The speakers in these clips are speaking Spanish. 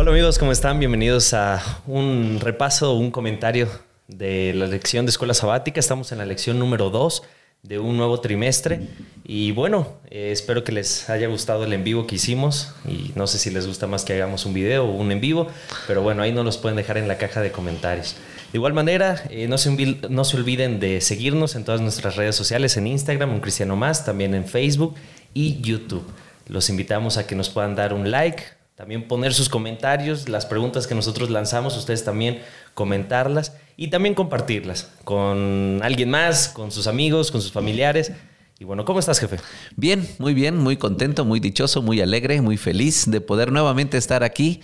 Hola amigos, ¿cómo están? Bienvenidos a un repaso, un comentario de la lección de escuela sabática. Estamos en la lección número 2 de un nuevo trimestre y bueno, eh, espero que les haya gustado el en vivo que hicimos y no sé si les gusta más que hagamos un video o un en vivo, pero bueno, ahí nos los pueden dejar en la caja de comentarios. De igual manera, eh, no, se no se olviden de seguirnos en todas nuestras redes sociales, en Instagram, un Cristiano Más, también en Facebook y YouTube. Los invitamos a que nos puedan dar un like, también poner sus comentarios, las preguntas que nosotros lanzamos, ustedes también comentarlas y también compartirlas con alguien más, con sus amigos, con sus familiares. Y bueno, ¿cómo estás, jefe? Bien, muy bien, muy contento, muy dichoso, muy alegre, muy feliz de poder nuevamente estar aquí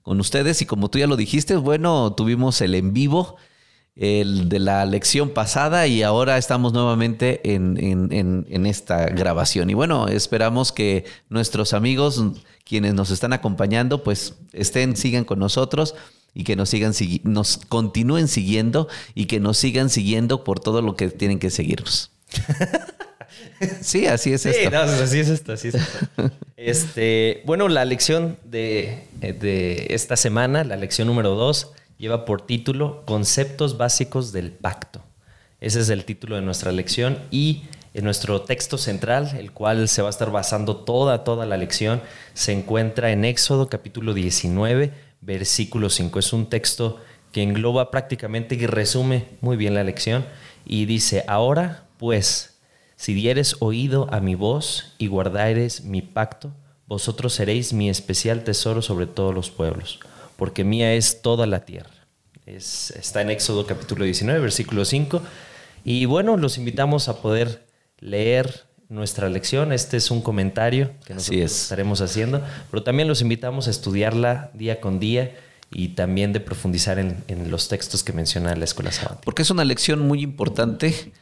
con ustedes. Y como tú ya lo dijiste, bueno, tuvimos el en vivo el de la lección pasada y ahora estamos nuevamente en, en, esta grabación. Y bueno, esperamos que nuestros amigos, quienes nos están acompañando, pues estén, sigan con nosotros y que nos sigan nos continúen siguiendo y que nos sigan siguiendo por todo lo que tienen que seguirnos. sí, así es esto. así es esto, así es esto. Este, bueno, la lección de, de esta semana, la lección número dos, lleva por título Conceptos básicos del pacto. Ese es el título de nuestra lección y en nuestro texto central, el cual se va a estar basando toda, toda la lección, se encuentra en Éxodo capítulo 19, versículo 5. Es un texto que engloba prácticamente y resume muy bien la lección y dice, ahora pues, si dieres oído a mi voz y guardares mi pacto, vosotros seréis mi especial tesoro sobre todos los pueblos porque mía es toda la tierra. Es, está en Éxodo capítulo 19, versículo 5. Y bueno, los invitamos a poder leer nuestra lección. Este es un comentario que nosotros estaremos haciendo, pero también los invitamos a estudiarla día con día y también de profundizar en, los textos que menciona la escuela sabática. Porque es una lección muy importante.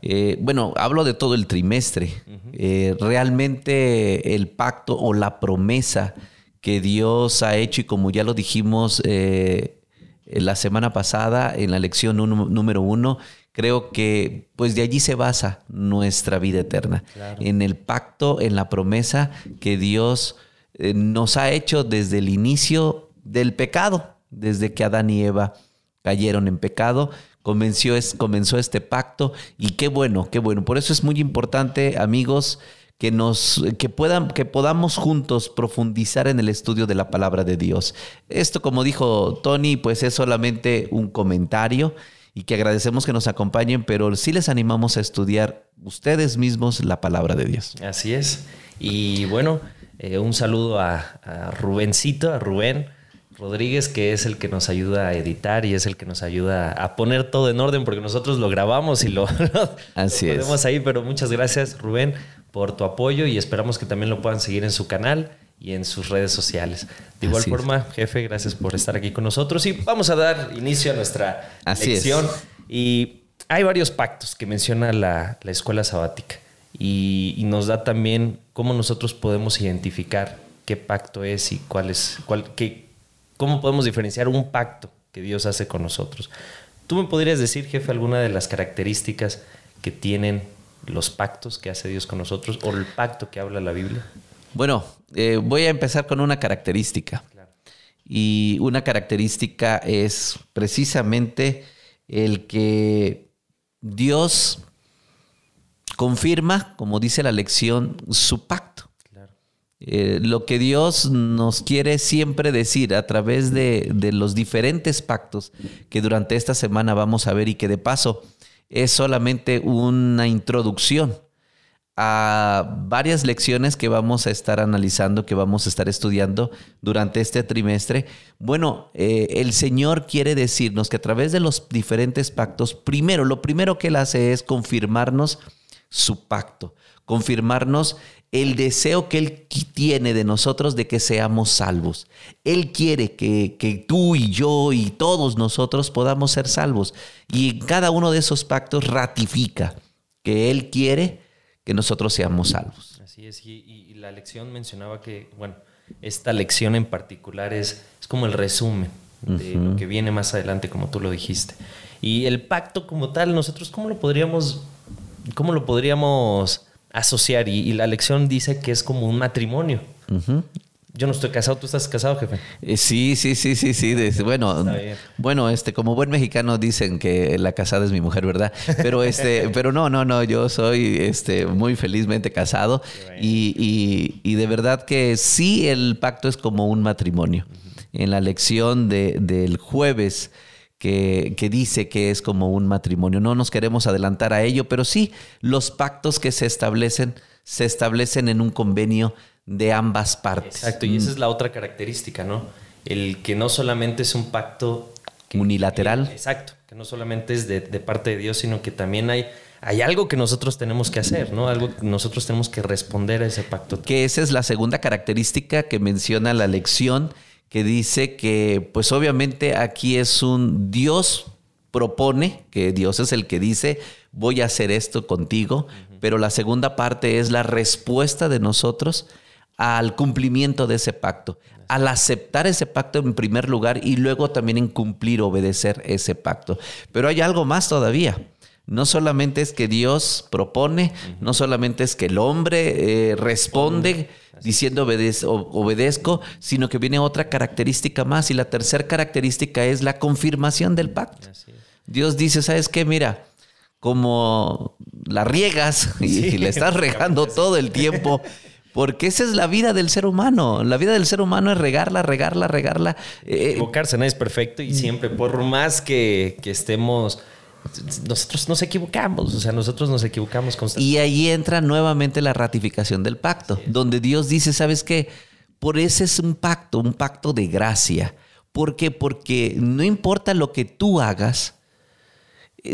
Eh, bueno, hablo de todo el trimestre. Eh, realmente el pacto o la promesa que Dios ha hecho y como ya lo dijimos eh, la semana pasada en la lección número uno, creo que pues de allí se basa nuestra vida eterna, en el pacto, en la promesa que Dios eh, nos ha hecho desde el inicio del pecado, desde que Adán y Eva cayeron en pecado, comenzó, comenzó este pacto y qué bueno, qué bueno. Por eso es muy importante, amigos, que nos que puedan que podamos juntos profundizar en el estudio de la palabra de Dios. Esto como dijo Tony, pues es solamente un comentario y que agradecemos que nos acompañen, pero sí les animamos a estudiar ustedes mismos la palabra de Dios. Así es. Y bueno, eh, un saludo a, a Rubencito, a Rubén Rodríguez, que es el que nos ayuda a editar y es el que nos ayuda a poner todo en orden, porque nosotros lo grabamos y lo, Así ponemos ahí, pero muchas gracias, Rubén, por tu apoyo y esperamos que también lo puedan seguir en su canal y en sus redes sociales. De igual forma, jefe, gracias por estar aquí con nosotros y vamos a dar inicio a nuestra Así lección. Y hay varios pactos que menciona la, escuela sabática y, nos da también cómo nosotros podemos identificar qué pacto es y cuál es, cuál, qué, ¿Cómo podemos diferenciar un pacto que Dios hace con nosotros? ¿Tú me podrías decir, jefe, alguna de las características que tienen los pactos que hace Dios con nosotros o el pacto que habla la Biblia? Bueno, eh, voy a empezar con una característica. Y una característica es precisamente el que Dios confirma, como dice la lección, su pacto. Eh, lo que Dios nos quiere siempre decir a través de, los diferentes pactos que durante esta semana vamos a ver y que de paso es solamente una introducción a varias lecciones que vamos a estar analizando, que vamos a estar estudiando durante este trimestre. Bueno, eh, el Señor quiere decirnos que a través de los diferentes pactos, primero, lo primero que Él hace es confirmarnos su pacto, confirmarnos el deseo que Él tiene de nosotros de que seamos salvos. Él quiere que, que, tú y yo y todos nosotros podamos ser salvos. Y en cada uno de esos pactos ratifica que Él quiere que nosotros seamos salvos. Así es, y, la lección mencionaba que, bueno, esta lección en particular es, es como el resumen de lo que viene más adelante, como tú lo dijiste. Y el pacto como tal, nosotros, ¿cómo lo podríamos, cómo lo podríamos asociar y, la lección dice que es como un matrimonio. Yo no estoy casado, ¿tú estás casado, jefe? Eh, sí, sí, sí, sí, sí. bueno, bueno, este, como buen mexicano dicen que la casada es mi mujer, ¿verdad? Pero este, pero no, no, no, yo soy este, muy felizmente casado y, y, de verdad que sí el pacto es como un matrimonio. En la lección de, del jueves que, que, dice que es como un matrimonio. No nos queremos adelantar a ello, pero sí los pactos que se establecen se establecen en un convenio de ambas partes. Exacto, y esa es la otra característica, ¿no? El que no solamente es un pacto unilateral. exacto, que no solamente es de, parte de Dios, sino que también hay, hay algo que nosotros tenemos que hacer, ¿no? Algo que nosotros tenemos que responder a ese pacto. Que esa es la segunda característica que menciona la lección, que dice que, pues obviamente aquí es un Dios propone, que Dios es el que dice, voy a hacer esto contigo, pero la segunda parte es la respuesta de nosotros al cumplimiento de ese pacto, al aceptar ese pacto en primer lugar y luego también en cumplir, obedecer ese pacto. Pero hay algo más todavía. No solamente es que Dios propone, no solamente es que el hombre eh, responde diciendo obedezco, sino que viene otra característica más y la tercera característica es la confirmación del pacto. Dios dice, ¿sabes qué? Mira, como la riegas y, le estás regando todo el tiempo. Porque esa es la vida del ser humano. La vida del ser humano es regarla, regarla, regarla. Eh, Equivocarse, no es perfecto y siempre, por más que, estemos nosotros nos equivocamos, o sea, nosotros nos equivocamos constantemente. Y ahí entra nuevamente la ratificación del pacto, donde Dios dice, ¿sabes qué? Por ese es un pacto, un pacto de gracia. ¿Por qué? Porque no importa lo que tú hagas,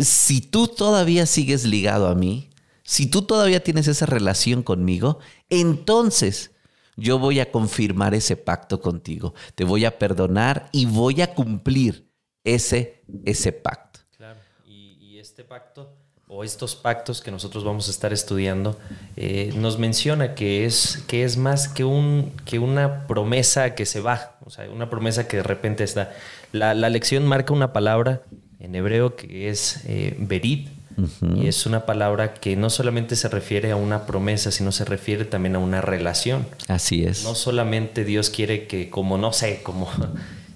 si tú todavía sigues ligado a mí, si tú todavía tienes esa relación conmigo, entonces yo voy a confirmar ese pacto contigo. Te voy a perdonar y voy a cumplir ese, ese pacto. Este pacto o estos pactos que nosotros vamos a estar estudiando eh, nos menciona que es, que es más que, un, que una promesa que se va, o sea, una promesa que de repente está. La, la lección marca una palabra en hebreo que es eh, berit. Y es una palabra que no solamente se refiere a una promesa, sino se refiere también a una relación. Así es. No solamente Dios quiere que, como no sé, como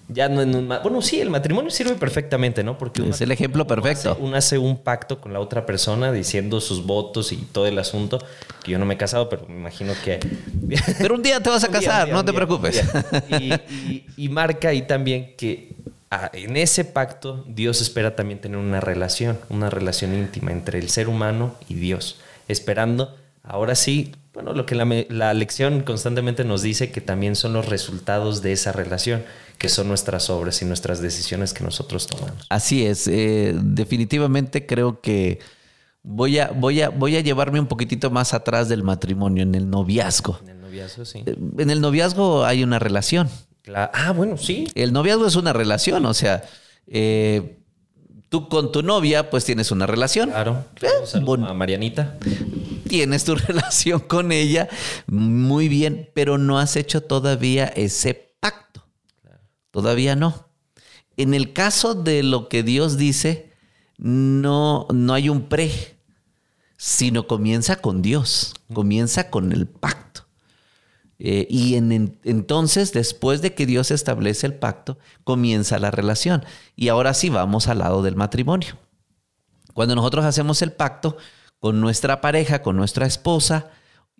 ya no en un, bueno sí el matrimonio sirve perfectamente no porque es el ejemplo perfecto. uno hace, un pacto con la otra persona diciendo sus votos y todo el asunto que yo no me he casado pero me imagino que pero un día te vas a casar no te preocupes. y, marca ahí también que en ese pacto Dios espera también tener una relación, una relación íntima entre el ser humano y Dios, esperando, ahora sí, bueno, lo que la, lección constantemente nos dice que también son los resultados de esa relación, que son nuestras obras y nuestras decisiones que nosotros tomamos. Así es, eh, definitivamente creo que voy a, voy, a, voy a llevarme un poquitito más atrás del matrimonio, en el noviazgo. En el noviazgo, sí. Eh, en el noviazgo hay una relación. Ah, bueno, sí. El noviazgo es una relación, o sea, eh, tú con tu novia, pues tienes una relación. Claro. Eh, a Marianita. Tienes tu relación con ella, muy bien, pero no has hecho todavía ese pacto. Todavía no. En el caso de lo que Dios dice, no, no hay un pre, sino comienza con Dios, comienza con el pacto. Eh, y entonces, después de que Dios establece el pacto, comienza la relación. Y ahora sí vamos al lado del matrimonio. Cuando nosotros hacemos el pacto con nuestra pareja, con nuestra esposa,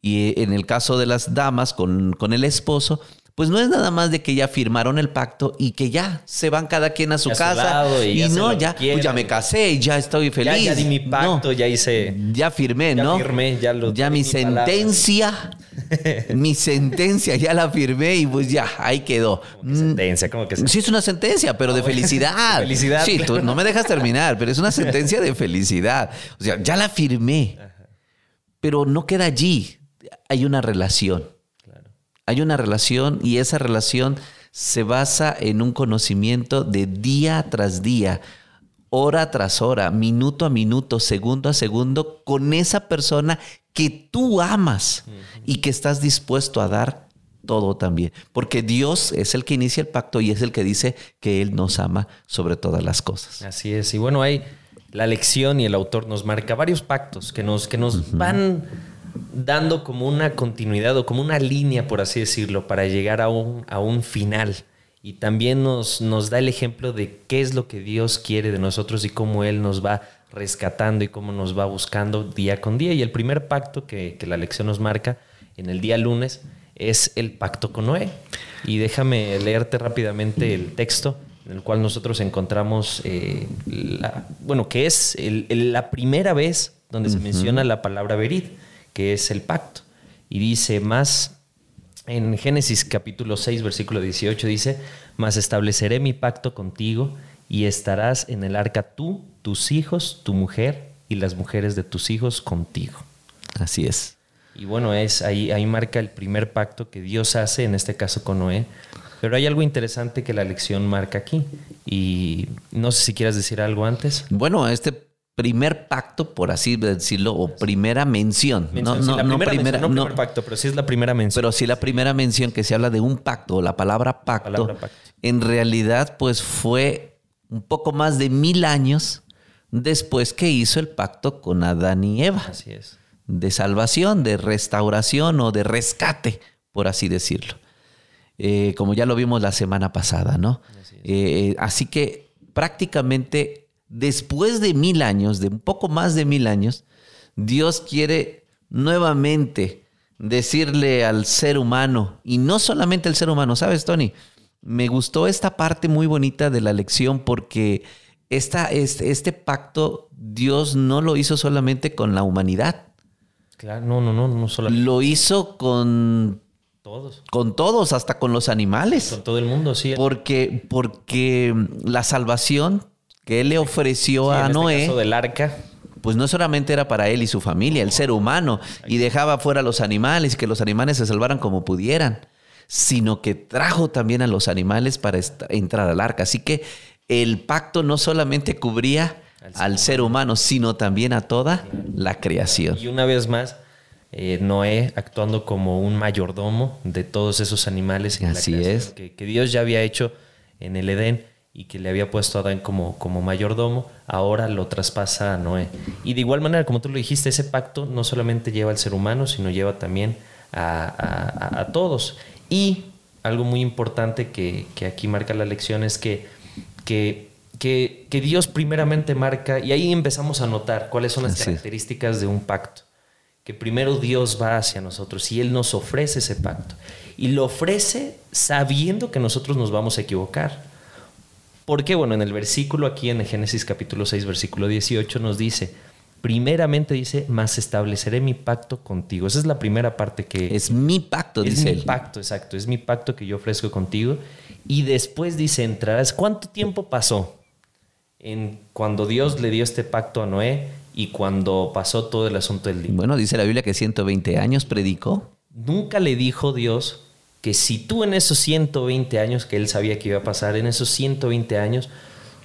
y en el caso de las damas, con, con el esposo, pues no es nada más de que ya firmaron el pacto y que ya se van cada quien a su casa. y, no, ya, pues ya me casé y ya estoy feliz. Ya, di mi pacto, ya hice. Ya firmé, ¿no? Ya firmé, ya lo. Ya mi sentencia, mi sentencia ya la firmé y pues ya, ahí quedó. sentencia, ¿cómo que Sí, es una sentencia, pero de felicidad. felicidad. Sí, tú no me dejas terminar, pero es una sentencia de felicidad. O sea, ya la firmé. Pero no queda allí. Hay una relación hay una relación y esa relación se basa en un conocimiento de día tras día, hora tras hora, minuto a minuto, segundo a segundo, con esa persona que tú amas y que estás dispuesto a dar todo también. Porque Dios es el que inicia el pacto y es el que dice que Él nos ama sobre todas las cosas. Así es. Y bueno, hay la lección y el autor nos marca varios pactos que nos, que nos van dando como una continuidad o como una línea, por así decirlo, para llegar a un, a un final. Y también nos, nos da el ejemplo de qué es lo que Dios quiere de nosotros y cómo Él nos va rescatando y cómo nos va buscando día con día. Y el primer pacto que, que la lección nos marca en el día lunes es el pacto con Noé. Y déjame leerte rápidamente el texto en el cual nosotros encontramos, eh, la, bueno, que es el, el, la primera vez donde se menciona la palabra verid, que es el pacto. Y dice más, en Génesis capítulo 6, versículo 18, dice, mas estableceré mi pacto contigo y estarás en el arca tú, tus hijos, tu mujer y las mujeres de tus hijos contigo. Así es. Y bueno, es ahí, ahí marca el primer pacto que Dios hace, en este caso con Noé. Pero hay algo interesante que la lección marca aquí. Y no sé si quieras decir algo antes. Bueno, este primer pacto, por así decirlo, o primera mención. mención no, sí, no, no, primera primera, mención, no primer pacto, pero sí es la primera mención. Pero sí la primera mención que se habla de un pacto, o la palabra pacto, la palabra pacto. en realidad pues fue un poco más de mil años después que hizo el pacto con Adán y Eva. Así es de salvación, de restauración o de rescate, por así decirlo. Eh, como ya lo vimos la semana pasada, ¿no? Así, eh, así, que prácticamente después de mil años, de un poco más de mil años, Dios quiere nuevamente decirle al ser humano, y no solamente al ser humano, ¿sabes, Tony? Me gustó esta parte muy bonita de la lección porque esta, este, este pacto Dios no lo hizo solamente con la humanidad, Claro, no, no, no, no solamente. Lo hizo con todos. Con todos, hasta con los animales. Con todo el mundo, sí. Porque, porque la salvación que él le ofreció sí, a en Noé. Este caso del arca. Pues no solamente era para él y su familia, el ser humano, y dejaba fuera a los animales, que los animales se salvaran como pudieran, sino que trajo también a los animales para entrar al arca. Así que el pacto no solamente cubría al ser humano, sino también a toda la creación. Y una vez más, eh, Noé actuando como un mayordomo de todos esos animales en Así la es. Que, que, Dios ya había hecho en el Edén y que le había puesto a Adán como, como mayordomo, ahora lo traspasa a Noé. Y de igual manera, como tú lo dijiste, ese pacto no solamente lleva al ser humano, sino lleva también a, a, a todos. Y algo muy importante que, que, aquí marca la lección es que, que que, que, Dios primeramente marca, y ahí empezamos a notar cuáles son las Así características de un pacto. Que primero Dios va hacia nosotros y Él nos ofrece ese pacto. Y lo ofrece sabiendo que nosotros nos vamos a equivocar. Porque, bueno, en el versículo aquí en Génesis capítulo 6, versículo 18 nos dice, primeramente dice, más estableceré mi pacto contigo. Esa es la primera parte que... Es mi pacto, es dice mi él. pacto, exacto. Es mi pacto que yo ofrezco contigo. Y después dice, entrarás. ¿Cuánto tiempo pasó? en cuando Dios le dio este pacto a Noé y cuando pasó todo el asunto del día. Bueno, dice la Biblia que 120 años predicó. Nunca le dijo Dios que si tú en esos 120 años que él sabía que iba a pasar, en esos 120 años,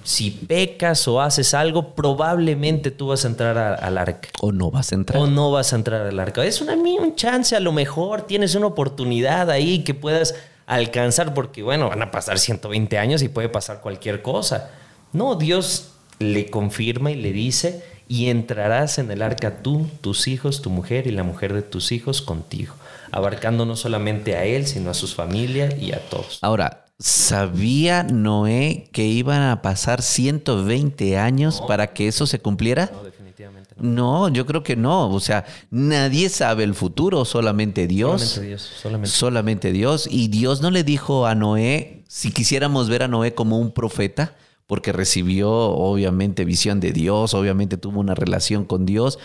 si pecas o haces algo, probablemente tú vas a entrar a, al arca. O no vas a entrar. O no vas a entrar al arca. Es una, un chance, a lo mejor tienes una oportunidad ahí que puedas alcanzar, porque bueno, van a pasar 120 años y puede pasar cualquier cosa. No, Dios le confirma y le dice, y entrarás en el arca tú, tus hijos, tu mujer y la mujer de tus hijos contigo, abarcando no solamente a él, sino a sus familias y a todos. Ahora, ¿sabía Noé que iban a pasar 120 años no. para que eso se cumpliera? No, definitivamente no. No, yo creo que no. O sea, nadie sabe el futuro, solamente Dios. Solamente Dios. Solamente. solamente Dios. Y Dios no le dijo a Noé, si quisiéramos ver a Noé como un profeta, porque recibió obviamente visión de Dios, obviamente tuvo una relación con Dios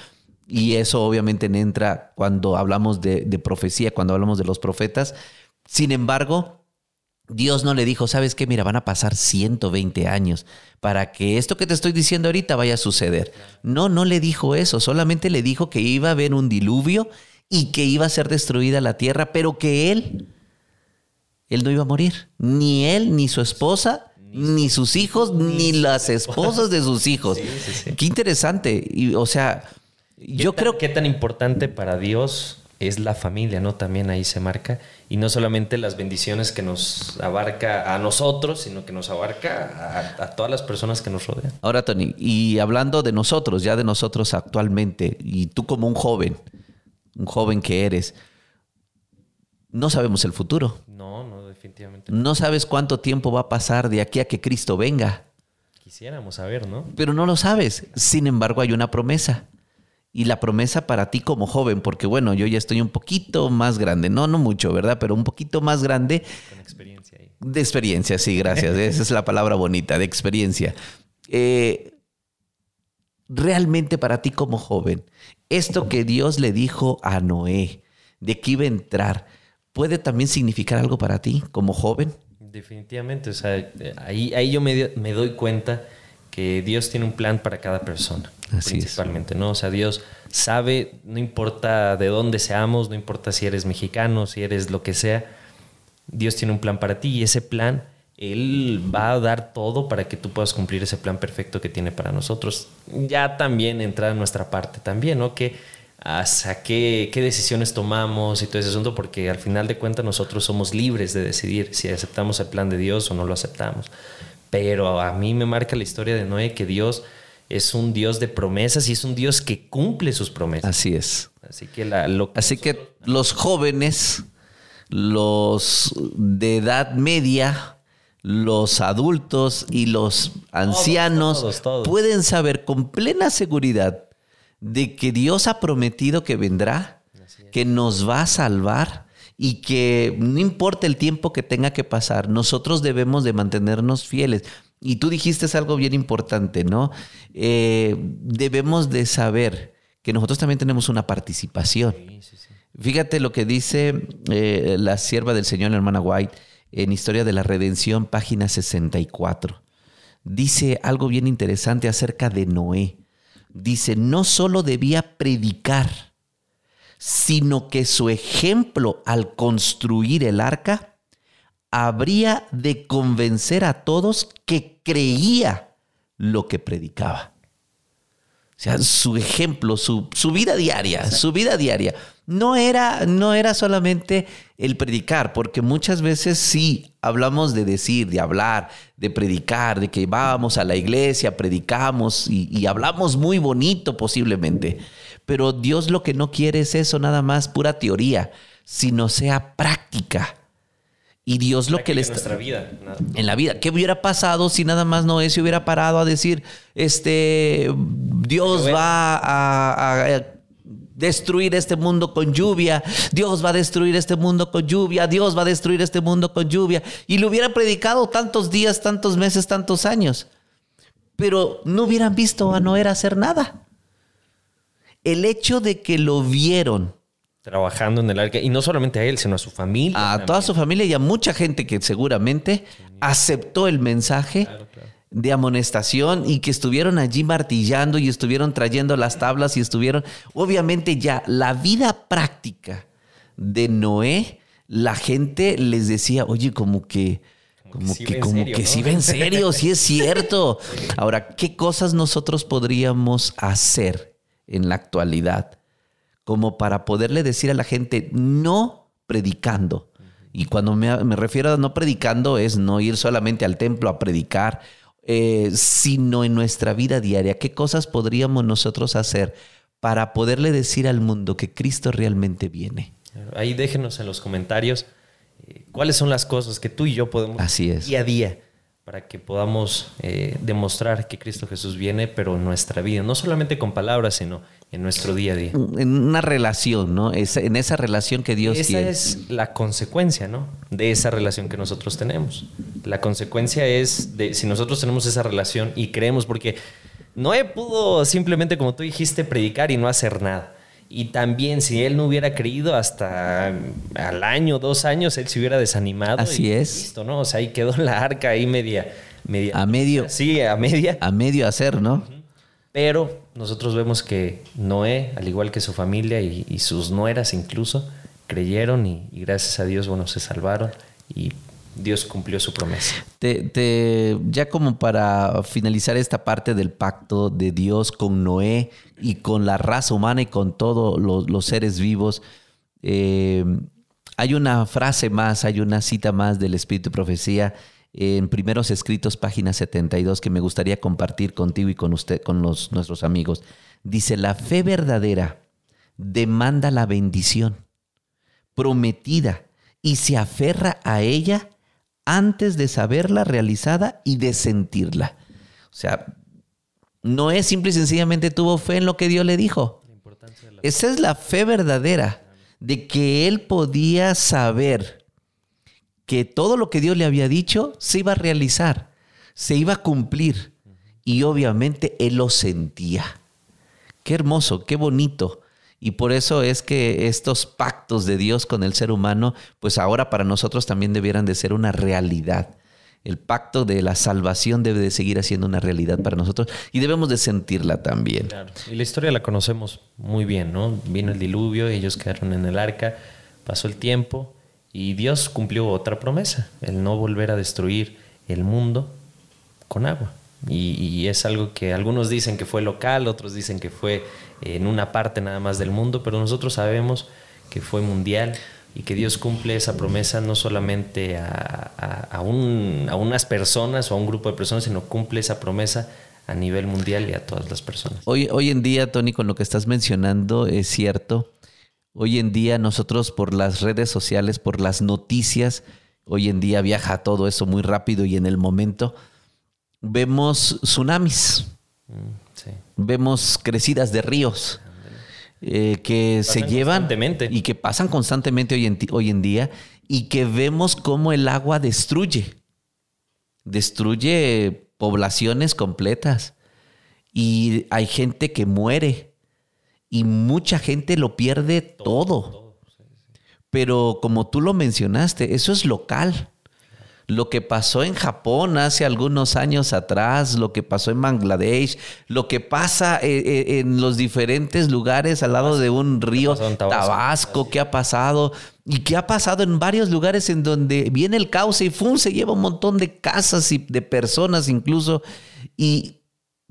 y eso obviamente entra cuando hablamos de, de, profecía, cuando hablamos de los profetas. Sin embargo, Dios no le dijo, sabes qué, mira, van a pasar 120 años para que esto que te estoy diciendo ahorita vaya a suceder. No, no le dijo eso, solamente le dijo que iba a haber un diluvio y que iba a ser destruida la tierra, pero que él, él no iba a morir, ni él ni su esposa ni sus hijos, ni las esposas de sus hijos. Sí, sí, sí. Qué interesante. Y, o sea, yo tan, creo que tan importante para Dios es la familia, ¿no? También ahí se marca. Y no solamente las bendiciones que nos abarca a nosotros, sino que nos abarca a, a todas las personas que nos rodean. Ahora, Tony, y hablando de nosotros, ya de nosotros actualmente, y tú como un joven, un joven que eres, no sabemos el futuro. No, no, definitivamente. No sabes cuánto tiempo va a pasar de aquí a que Cristo venga. Quisiéramos saber, ¿no? Pero no lo sabes. Sin embargo, hay una promesa. Y la promesa para ti como joven, porque bueno, yo ya estoy un poquito más grande, no, no mucho, ¿verdad? Pero un poquito más grande. Con experiencia ahí. De experiencia, sí, gracias. Esa es la palabra bonita, de experiencia. Eh, realmente para ti como joven, esto que Dios le dijo a Noé, de que iba a entrar, ¿puede también significar algo para ti como joven? Definitivamente, o sea, ahí, ahí yo me, me doy cuenta que Dios tiene un plan para cada persona, Así principalmente, ¿no? O sea, Dios sabe, no importa de dónde seamos, no importa si eres mexicano, si eres lo que sea, Dios tiene un plan para ti y ese plan, Él va a dar todo para que tú puedas cumplir ese plan perfecto que tiene para nosotros. Ya también entra en nuestra parte también, ¿no? Que hasta qué, qué decisiones tomamos y todo ese asunto, porque al final de cuentas nosotros somos libres de decidir si aceptamos el plan de Dios o no lo aceptamos. Pero a mí me marca la historia de Noé que Dios es un Dios de promesas y es un Dios que cumple sus promesas. Así es. Así que, la, lo Así que los jóvenes, los de edad media, los adultos y los ancianos todos, todos. pueden saber con plena seguridad de que Dios ha prometido que vendrá, que nos va a salvar y que no importa el tiempo que tenga que pasar, nosotros debemos de mantenernos fieles. Y tú dijiste algo bien importante, ¿no? Eh, debemos de saber que nosotros también tenemos una participación. Sí, sí, sí. Fíjate lo que dice eh, la sierva del Señor, la hermana White, en Historia de la Redención, página 64. Dice algo bien interesante acerca de Noé. Dice, no solo debía predicar, sino que su ejemplo al construir el arca habría de convencer a todos que creía lo que predicaba. O sea, su ejemplo, su, su vida diaria, su vida diaria. No era, no era solamente el predicar, porque muchas veces sí hablamos de decir, de hablar, de predicar, de que vamos a la iglesia, predicamos y, y hablamos muy bonito posiblemente. Pero Dios lo que no quiere es eso, nada más pura teoría, sino sea práctica. Y Dios lo que le en está nuestra vida. nada. en la vida. ¿Qué hubiera pasado si nada más Noé se hubiera parado a decir, este, Dios va a, a destruir este mundo con lluvia, Dios va a destruir este mundo con lluvia, Dios va a destruir este mundo con lluvia? Y lo hubiera predicado tantos días, tantos meses, tantos años. Pero no hubieran visto a Noé hacer nada. El hecho de que lo vieron Trabajando en el arca. Y no solamente a él, sino a su familia. a también. toda su familia y a mucha gente que seguramente aceptó el mensaje Claro, claro. de amonestación y que estuvieron allí martillando y estuvieron trayendo las tablas y estuvieron, obviamente ya la vida práctica de Noé, la gente les decía, oye, como que... Como que, como que sí va en serio, sí es cierto. Ahora, ¿qué cosas nosotros podríamos hacer en la actualidad como para poderle decir a la gente, no predicando? Y cuando me, me refiero a no predicando es no ir solamente al templo a predicar, eh, sino en nuestra vida diaria. ¿Qué cosas podríamos nosotros hacer para poderle decir al mundo que Cristo realmente viene? Ahí déjenos en los comentarios eh, cuáles son las cosas que tú y yo podemos Así es. día a día para que podamos eh, demostrar que Cristo Jesús viene, pero en nuestra vida, no solamente con palabras, sino en nuestro día a día. En una relación, ¿no? Es, en esa relación que Dios Esa tiene. es la consecuencia, ¿no? De esa relación que nosotros tenemos. La consecuencia es de si nosotros tenemos esa relación y creemos, porque Noé pudo simplemente, como tú dijiste, predicar y no hacer nada. Y también si él no hubiera creído hasta al año, dos años, él se hubiera desanimado. Así y es. Listo, ¿no? O sea, ahí quedó la arca ahí media... media A medio. Sí, a media. A medio hacer, ¿no? Pero nosotros vemos que Noé, al igual que su familia y, y sus nueras incluso, creyeron y, y gracias a Dios, bueno, se salvaron y Dios cumplió su promesa. Te, ya como para finalizar esta parte del pacto de Dios con Noé y con la raza humana y con todos los, seres vivos, eh, hay una frase más, hay una cita más del Espíritu de Profecía en Primeros Escritos, página 72, que me gustaría compartir contigo y con usted, con los, nuestros amigos. Dice, la fe verdadera demanda la bendición prometida y se aferra a ella antes de saberla realizada y de sentirla. O sea, no es simple y sencillamente tuvo fe en lo que Dios le dijo. Esa es la fe verdadera de que él podía saber que todo lo que Dios le había dicho se iba a realizar, se iba a cumplir. Y obviamente él lo sentía. Qué hermoso, qué bonito. Y por eso es que estos pactos de Dios con el ser humano, pues ahora para nosotros también debieran de ser una realidad. El pacto de la salvación debe de seguir siendo una realidad para nosotros y debemos de sentirla también. Y la historia la conocemos muy bien, ¿no? Vino el diluvio, ellos quedaron en el arca, pasó el tiempo y Dios cumplió otra promesa, el no volver a destruir el mundo con agua. Y, es algo que algunos dicen que fue local, otros dicen que fue en una parte nada más del mundo, pero nosotros sabemos que fue mundial y que Dios cumple esa promesa no solamente a, unas personas o a un grupo de personas, sino cumple esa promesa a nivel mundial y a todas las personas. Hoy, hoy en día, Tony, con lo que estás mencionando, es cierto. Hoy en día nosotros por las redes sociales, por las noticias, hoy en día viaja todo eso muy rápido y en el momento vemos tsunamis, mm, vemos crecidas de ríos eh, que se llevan y que pasan constantemente hoy en, hoy en día y que vemos cómo el agua destruye, destruye poblaciones completas y hay gente que muere y mucha gente lo pierde todo. Pero como tú lo mencionaste, eso es local lo que pasó en Japón hace algunos años atrás, lo que pasó en Bangladesh, lo que pasa eh, eh, en los diferentes lugares al lado de un río Tabasco, qué ha pasado y qué ha pasado en varios lugares en donde viene el cauce y ¡fum! se lleva un montón de casas y de personas incluso. Y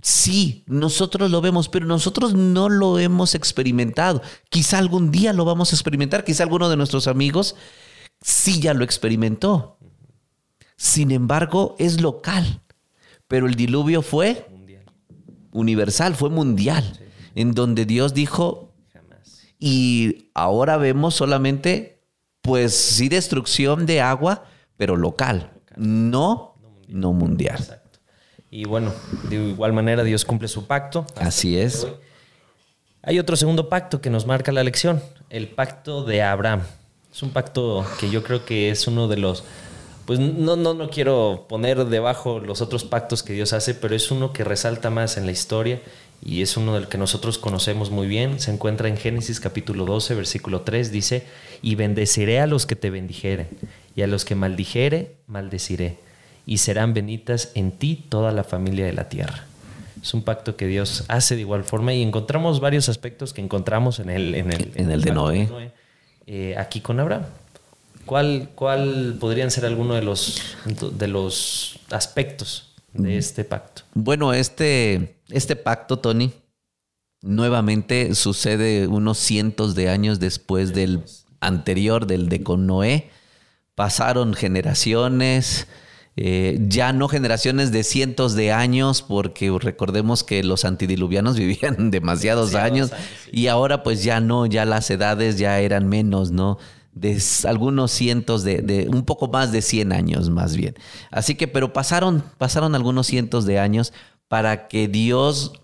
Sí, nosotros lo vemos, pero nosotros no lo hemos experimentado. Quizá algún día lo vamos a experimentar, quizá alguno de nuestros amigos sí ya lo experimentó. Sin embargo, es local. Pero el diluvio fue universal, fue mundial. En donde Dios dijo, y ahora vemos solamente, pues sí, destrucción de agua, pero local, no, no mundial. Y bueno, de igual manera Dios cumple su pacto. Así es. Hay otro segundo pacto que nos marca la lección, el pacto de Abraham. Es un pacto que yo creo que es uno de los pues no, no, no quiero poner debajo los otros pactos que Dios hace, pero es uno que resalta más en la historia y es uno del que nosotros conocemos muy bien. Se encuentra en Génesis capítulo 12, versículo 3, dice, y bendeciré a los que te bendijeren, y a los que maldijere, maldeciré, y serán benditas en ti toda la familia de la tierra. Es un pacto que Dios hace de igual forma y encontramos varios aspectos que encontramos en el, en el, en el, de Noé, eh, aquí con Abraham. ¿Cuál, ¿Cuál podrían ser algunos de los, de los aspectos de mm. este pacto? Bueno, este, este pacto, Tony, nuevamente sucede unos cientos de años después del anterior, del de con Noé. Pasaron generaciones, eh, ya no generaciones de cientos de años, porque recordemos que los antidiluvianos vivían demasiados, años, y ahora pues ya no, ya las edades ya eran menos, ¿no? de algunos cientos de, un poco más de 100 años más bien. Así que, pero pasaron, pasaron algunos cientos de años para que Dios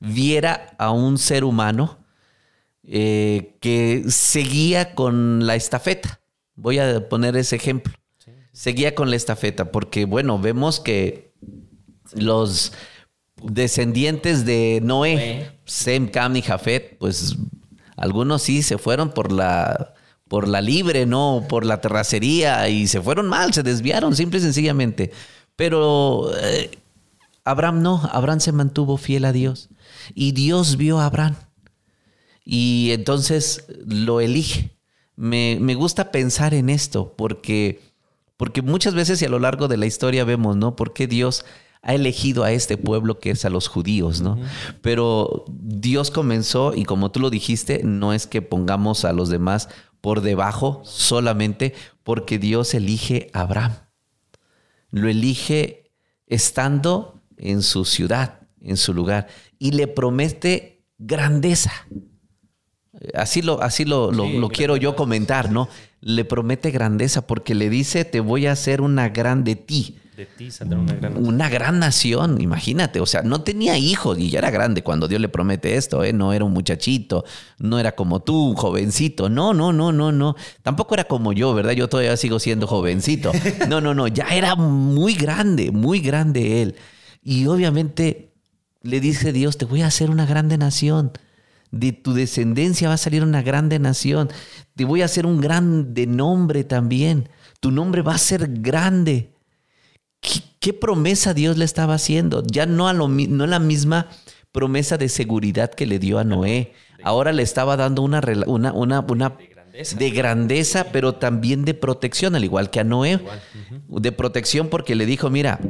viera a un ser humano eh, que seguía con la estafeta. Voy a poner ese ejemplo. Seguía con la estafeta, porque bueno, vemos que los descendientes de Noé, Sem, Cam y Jafet, pues algunos sí se fueron por la por la libre, no por la terracería, y se fueron mal, se desviaron, simple y sencillamente. Pero eh, Abraham no, Abraham se mantuvo fiel a Dios. Y Dios vio a Abraham. Y entonces lo elige. Me, me gusta pensar en esto, porque, porque muchas veces y a lo largo de la historia vemos, ¿no? ¿Por qué Dios ha elegido a este pueblo que es a los judíos, ¿no? Pero Dios comenzó, y como tú lo dijiste, no es que pongamos a los demás por debajo solamente porque Dios elige a Abraham. Lo elige estando en su ciudad, en su lugar, y le promete grandeza. así lo, así lo, lo, quiero yo comentar, ¿no? Le promete grandeza porque le dice, te voy a hacer una gran de ti. De ti saldrá una gran nación. Una gran nación, imagínate. O sea, no tenía hijos y ya era grande cuando Dios le promete esto, ¿eh? No era un muchachito, no era como tú, un jovencito. No, no, no, no, no. Tampoco era como yo, ¿verdad? Yo todavía sigo siendo jovencito. No, no, no. Ya era muy grande, muy grande él. Y obviamente le dice Dios, te voy a hacer una grande nación. De tu descendencia va a salir una grande nación. Te voy a hacer un grande nombre también. Tu nombre va a ser grande. ¿Qué, promesa Dios le estaba haciendo? Ya no, a lo, no la misma promesa de seguridad que le dio a Noé. Ahora le estaba dando una, una, una, una de, grandeza. pero también de protección, al igual que a Noé. De protección porque le dijo, mira,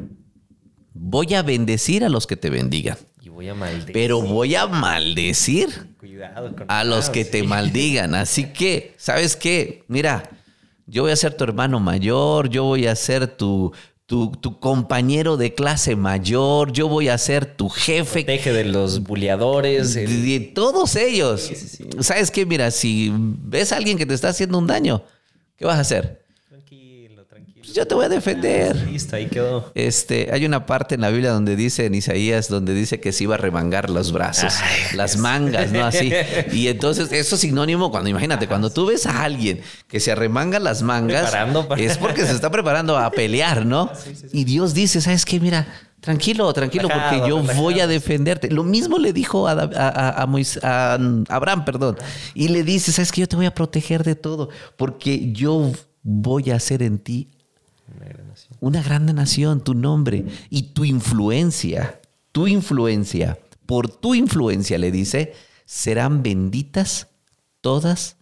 voy a bendecir a los que te bendigan. Y voy a maldecir. Pero voy a maldecir a los que te maldigan. Así que, ¿sabes qué? Mira, yo voy a ser tu hermano mayor, yo voy a ser tu, tu, compañero de clase mayor, yo voy a ser tu jefe. Protege de los buleadores. De, todos ellos. ¿Sabes qué? Mira, si ves a alguien que te está haciendo un daño, ¿qué vas a hacer? Yo te voy a defender. Listo, ahí quedó. Este, hay una parte en la Biblia donde dice, en Isaías, donde dice que se iba a remangar los brazos, las mangas, ¿no? Así. Y entonces, eso es sinónimo cuando, imagínate, cuando tú ves a alguien que se arremanga las mangas, es porque se está preparando a pelear, ¿no? y Dios dice, ¿sabes qué? Mira, Tranquilo, tranquilo, porque yo voy a defenderte. Lo mismo le dijo a, a, a, Abraham, perdón. Y le dice, sabes que yo te voy a proteger de todo, porque yo voy a hacer en ti una grande nación, tu nombre y tu influencia, tu influencia, por tu influencia, le dice, serán benditas todas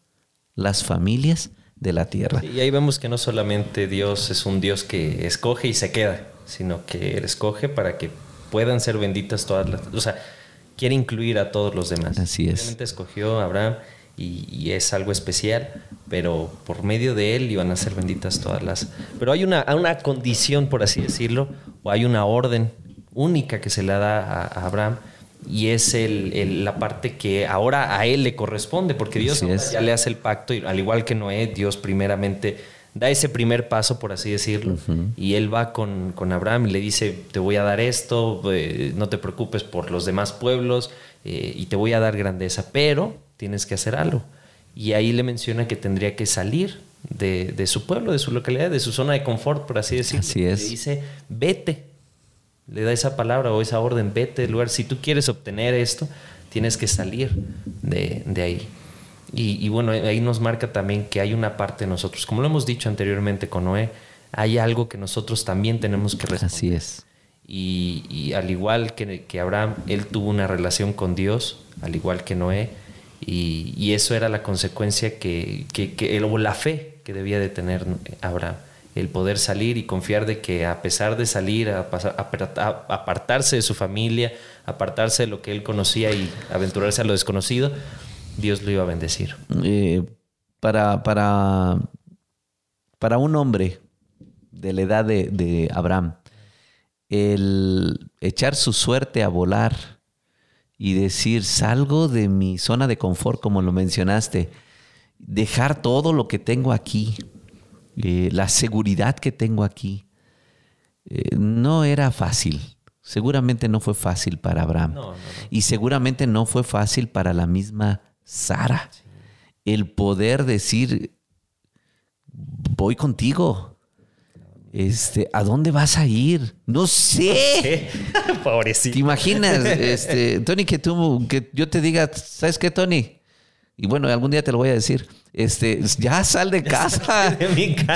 las familias de la tierra. y ahí vemos que no solamente Dios es un Dios que escoge y se queda, sino que Él escoge para que puedan ser benditas todas las... O sea, quiere incluir a todos los demás. Así es. Obviamente escogió a Abraham y, es algo especial, pero por medio de él iban a ser benditas todas las... Pero hay una, una condición, por así decirlo, o hay una orden única que se le da a, Abraham, y es el, la parte que ahora a él le corresponde, porque Dios ya le hace el pacto, y al igual que Noé, Dios primeramente da ese primer paso, por así decirlo, y él va con, con, Abraham y le dice, te voy a dar esto, eh, no te preocupes por los demás pueblos, eh, y te voy a dar grandeza, pero tienes que hacer algo. Y ahí le menciona que tendría que salir de, su pueblo, de su localidad, de su zona de confort, por así decirlo. Así es. Le dice, vete. Le da esa palabra o esa orden, vete del lugar. Si tú quieres obtener esto, tienes que salir de, ahí. Y, bueno, ahí nos marca también que hay una parte de nosotros, como lo hemos dicho anteriormente con Noé, hay algo que nosotros también tenemos que responder. Así es. Y, al igual que, que Abraham, él tuvo una relación con Dios, al igual que Noé, y, eso era la consecuencia que, que, o la fe que debía de tener Abraham. El poder salir y confiar de que a pesar de salir, a, apartarse de su familia, apartarse de lo que él conocía y aventurarse a lo desconocido, Dios lo iba a bendecir. Eh, para, para, para un hombre de la edad de, de Abraham, el echar su suerte a volar y decir, salgo de mi zona de confort, como lo mencionaste, dejar todo lo que tengo aquí, eh, la seguridad que tengo aquí, eh, no era fácil. Seguramente no fue fácil para Abraham. Y seguramente no fue fácil para la misma Sara. El poder decir, voy contigo este, ¿a dónde vas a ir? No sé. Pobrecito. ¿Te imaginas, este, Tony, que tú, que yo te diga, ¿sabes qué, Tony? Y bueno, algún día te lo voy a decir. Este, ya sal de casa.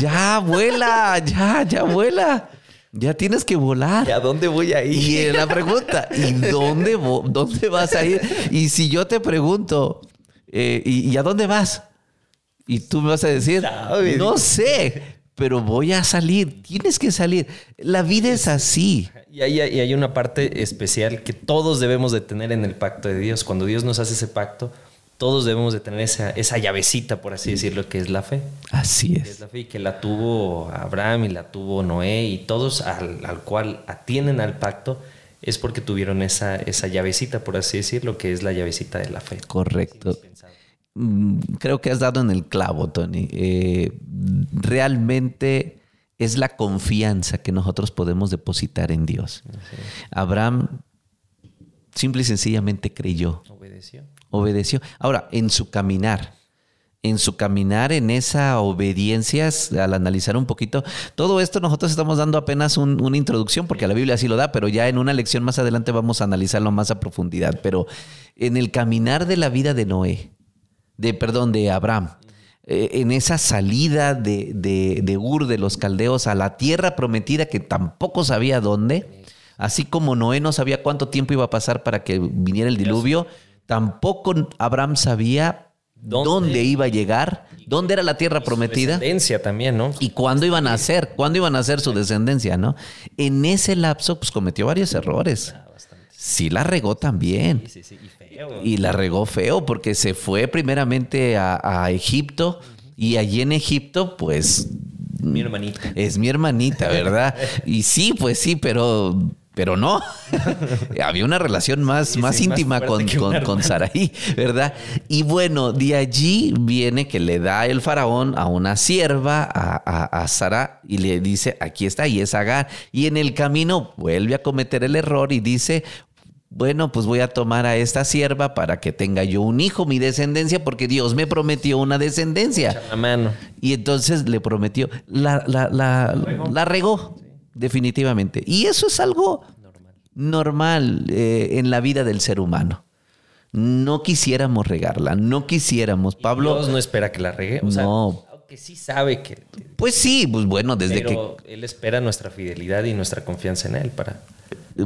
Ya vuela, ya, ya vuela. Ya tienes que volar. ¿Y a dónde voy a ir? Y la pregunta, ¿y dónde, dónde vas a ir? Y si yo te pregunto, eh, ¿y, a dónde vas? Y tú me vas a decir, no sé pero voy a salir, tienes que salir. La vida es así. Y hay, hay, una parte especial que todos debemos de tener en el pacto de Dios. Cuando Dios nos hace ese pacto, todos debemos de tener esa, esa llavecita, por así decirlo, que es la fe. Así es. es la fe y que la tuvo Abraham y la tuvo Noé y todos al, al cual atienden al pacto es porque tuvieron esa, esa llavecita, por así decirlo, que es la llavecita de la fe. Correcto. mm, creo que has dado en el clavo, Tony. Eh, realmente es la confianza que nosotros podemos depositar en Dios. Abraham simple y sencillamente creyó. Obedeció. Obedeció. Ahora, en su caminar, en su caminar, en esa obediencia, al analizar un poquito, todo esto nosotros estamos dando apenas una introducción, porque la Biblia así lo da, pero ya en una lección más adelante vamos a analizarlo más a profundidad. Pero en el caminar de la vida de Noé, de, perdón, de Abraham, eh, en esa salida de, de, Ur, de los caldeos, a la tierra prometida que tampoco sabía dónde, así como Noé no sabía cuánto tiempo iba a pasar para que viniera el diluvio, tampoco Abraham sabía ¿Dónde? iba a llegar, dónde era la tierra prometida. Su descendencia también, ¿no? Y cuándo iban a ser, cuándo iban a ser su descendencia, ¿no? En ese lapso, pues cometió varios errores. Ah, sí la regó también. Sí, sí, y feo. Y la regó feo porque se fue primeramente a, Egipto y allí en Egipto, pues... Mi hermanita. Es mi hermanita, ¿verdad? y sí, pues sí, pero pero no. Había una relación más, más íntima con, con, Saraí, ¿verdad? Y bueno, de allí viene que le da el faraón a una sierva, a, a, Sara, y le dice, aquí está, y es Agar. Y en el camino vuelve a cometer el error y dice, bueno, pues voy a tomar a esta sierva para que tenga yo un hijo, mi descendencia, porque Dios me prometió una descendencia. mano. Y entonces le prometió, la, la, la regó definitivamente. Y eso es algo normal, eh, en la vida del ser humano. No quisiéramos regarla, no quisiéramos. Pablo. Dios no espera que la regue. no. aunque sí sabe que. Pues sí, pues bueno, desde pero Él espera nuestra fidelidad y nuestra confianza en Él para.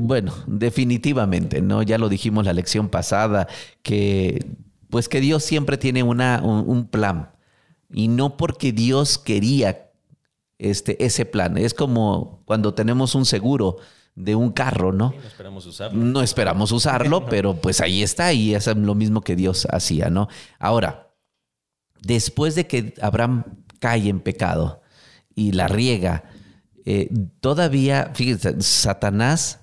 Bueno, definitivamente, ¿no? Ya lo dijimos la lección pasada, que pues que Dios siempre tiene una, un plan. Y no porque Dios quería este, ese plan. Es como cuando tenemos un seguro de un carro, ¿no? no esperamos usarlo. No esperamos usarlo, pero pues ahí está y es lo mismo que Dios hacía, ¿no? Ahora, después de que Abraham cae en pecado y la riega, eh, todavía, fíjense, Satanás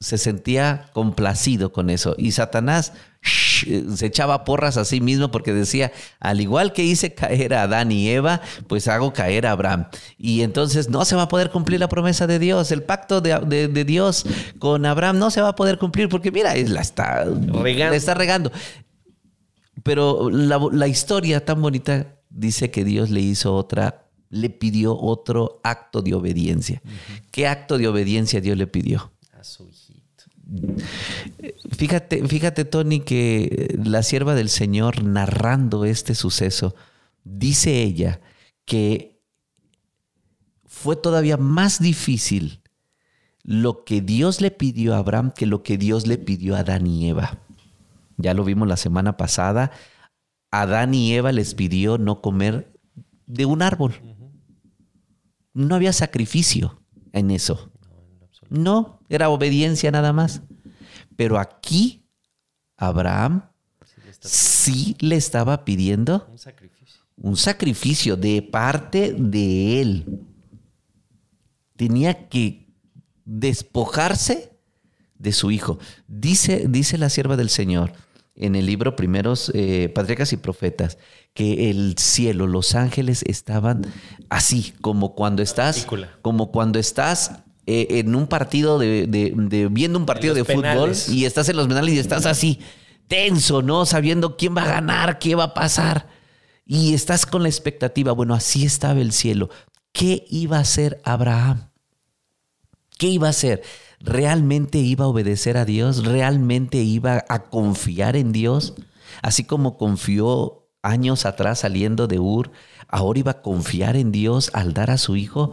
se sentía complacido con eso y Satanás se echaba porras a sí mismo porque decía, al igual que hice caer a Adán y Eva, pues hago caer a Abraham. Y entonces no se va a poder cumplir la promesa de Dios, el pacto de, Dios con Abraham no se va a poder cumplir porque mira, la está regando. está regando. Pero la, historia tan bonita dice que Dios le hizo otra, le pidió otro acto de obediencia. ¿Qué acto de obediencia Dios le pidió? A su. Fíjate, fíjate, Tony, que la sierva del Señor narrando este suceso, dice ella que fue todavía más difícil lo que Dios le pidió a Abraham que lo que Dios le pidió a Adán y Eva. Ya lo vimos la semana pasada. Adán y Eva les pidió no comer de un árbol. No había sacrificio en eso. No, era obediencia nada más. Pero aquí Abraham sí le estaba pidiendo un sacrificio. un sacrificio de parte de él. Tenía que despojarse de su hijo. Dice, dice la sierva del Señor en el libro Primeros eh, Patriarcas y Profetas que el cielo, los ángeles estaban así, como cuando estás, como cuando estás eh, en un partido de, viendo un partido de fútbol y estás en los penales y estás así, tenso, ¿no? Sabiendo quién va a ganar, qué va a pasar. Y estás con la expectativa. Bueno, así estaba el cielo. ¿Qué iba a hacer Abraham? ¿Qué iba a hacer? ¿Realmente iba a obedecer a Dios? ¿Realmente iba a confiar en Dios? Así como confió años atrás saliendo de Ur, ahora iba a confiar en Dios al dar a su hijo.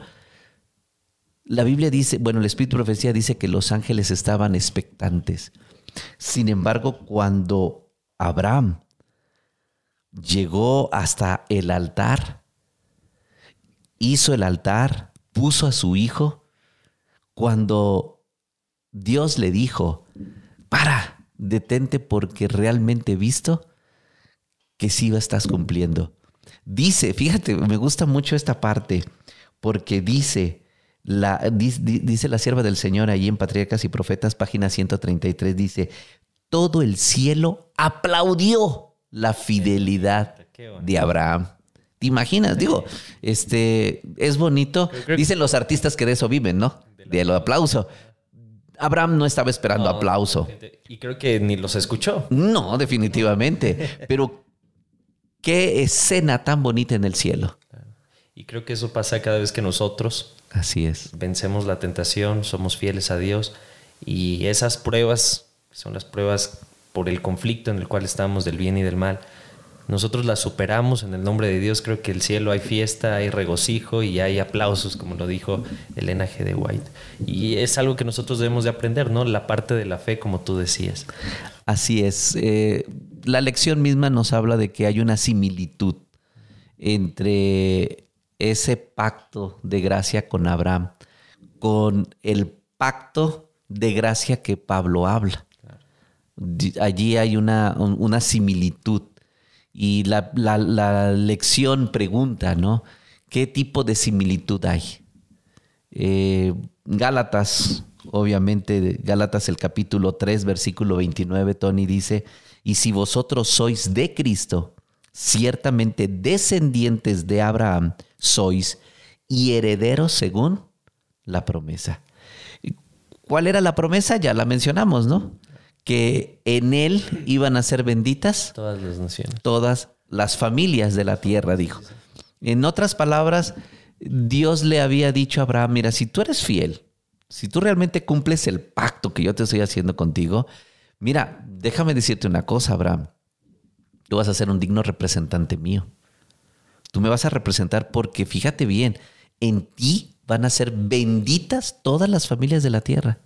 La Biblia dice, bueno, el Espíritu de Profecía dice que los ángeles estaban expectantes. Sin embargo, cuando Abraham llegó hasta el altar, hizo el altar, puso a su hijo, cuando Dios le dijo, para, detente porque realmente he visto que sí estás cumpliendo. Dice, fíjate, me gusta mucho esta parte, porque dice, dice la sierva del Señor ahí en Patriarcas y Profetas, página 133, dice, todo el cielo aplaudió la fidelidad de Abraham. ¿Te imaginas? Digo, este es bonito. Dicen los artistas que de eso viven, ¿no? Del aplauso. Abraham no estaba esperando aplauso. Y creo que ni los escuchó. No, definitivamente. Pero qué escena tan bonita en el cielo. Y creo que eso pasa cada vez que nosotros Así es. vencemos la tentación, somos fieles a Dios y esas pruebas son las pruebas por el conflicto en el cual estamos del bien y del mal. Nosotros las superamos en el nombre de Dios. Creo que el cielo hay fiesta, hay regocijo y hay aplausos, como lo dijo Elena G. de White. Y es algo que nosotros debemos de aprender, ¿no? La parte de la fe, como tú decías. Así es. Eh, la lección misma nos habla de que hay una similitud entre ese pacto de gracia con Abraham, con el pacto de gracia que Pablo habla. Allí hay una, una similitud. Y la, lección pregunta, ¿no? ¿Qué tipo de similitud hay? Eh, Gálatas, obviamente, Gálatas el capítulo 3, versículo 29, Tony dice, y si vosotros sois de Cristo, ciertamente descendientes de Abraham sois y herederos según la promesa. ¿Cuál era la promesa? Ya la mencionamos, ¿no? que en él iban a ser benditas todas las naciones. Todas las familias de la tierra, dijo. En otras palabras, Dios le había dicho a Abraham, mira, si tú eres fiel, si tú realmente cumples el pacto que yo te estoy haciendo contigo, mira, déjame decirte una cosa, Abraham. Tú vas a ser un digno representante mío. Tú me vas a representar porque fíjate bien, en ti van a ser benditas todas las familias de la tierra.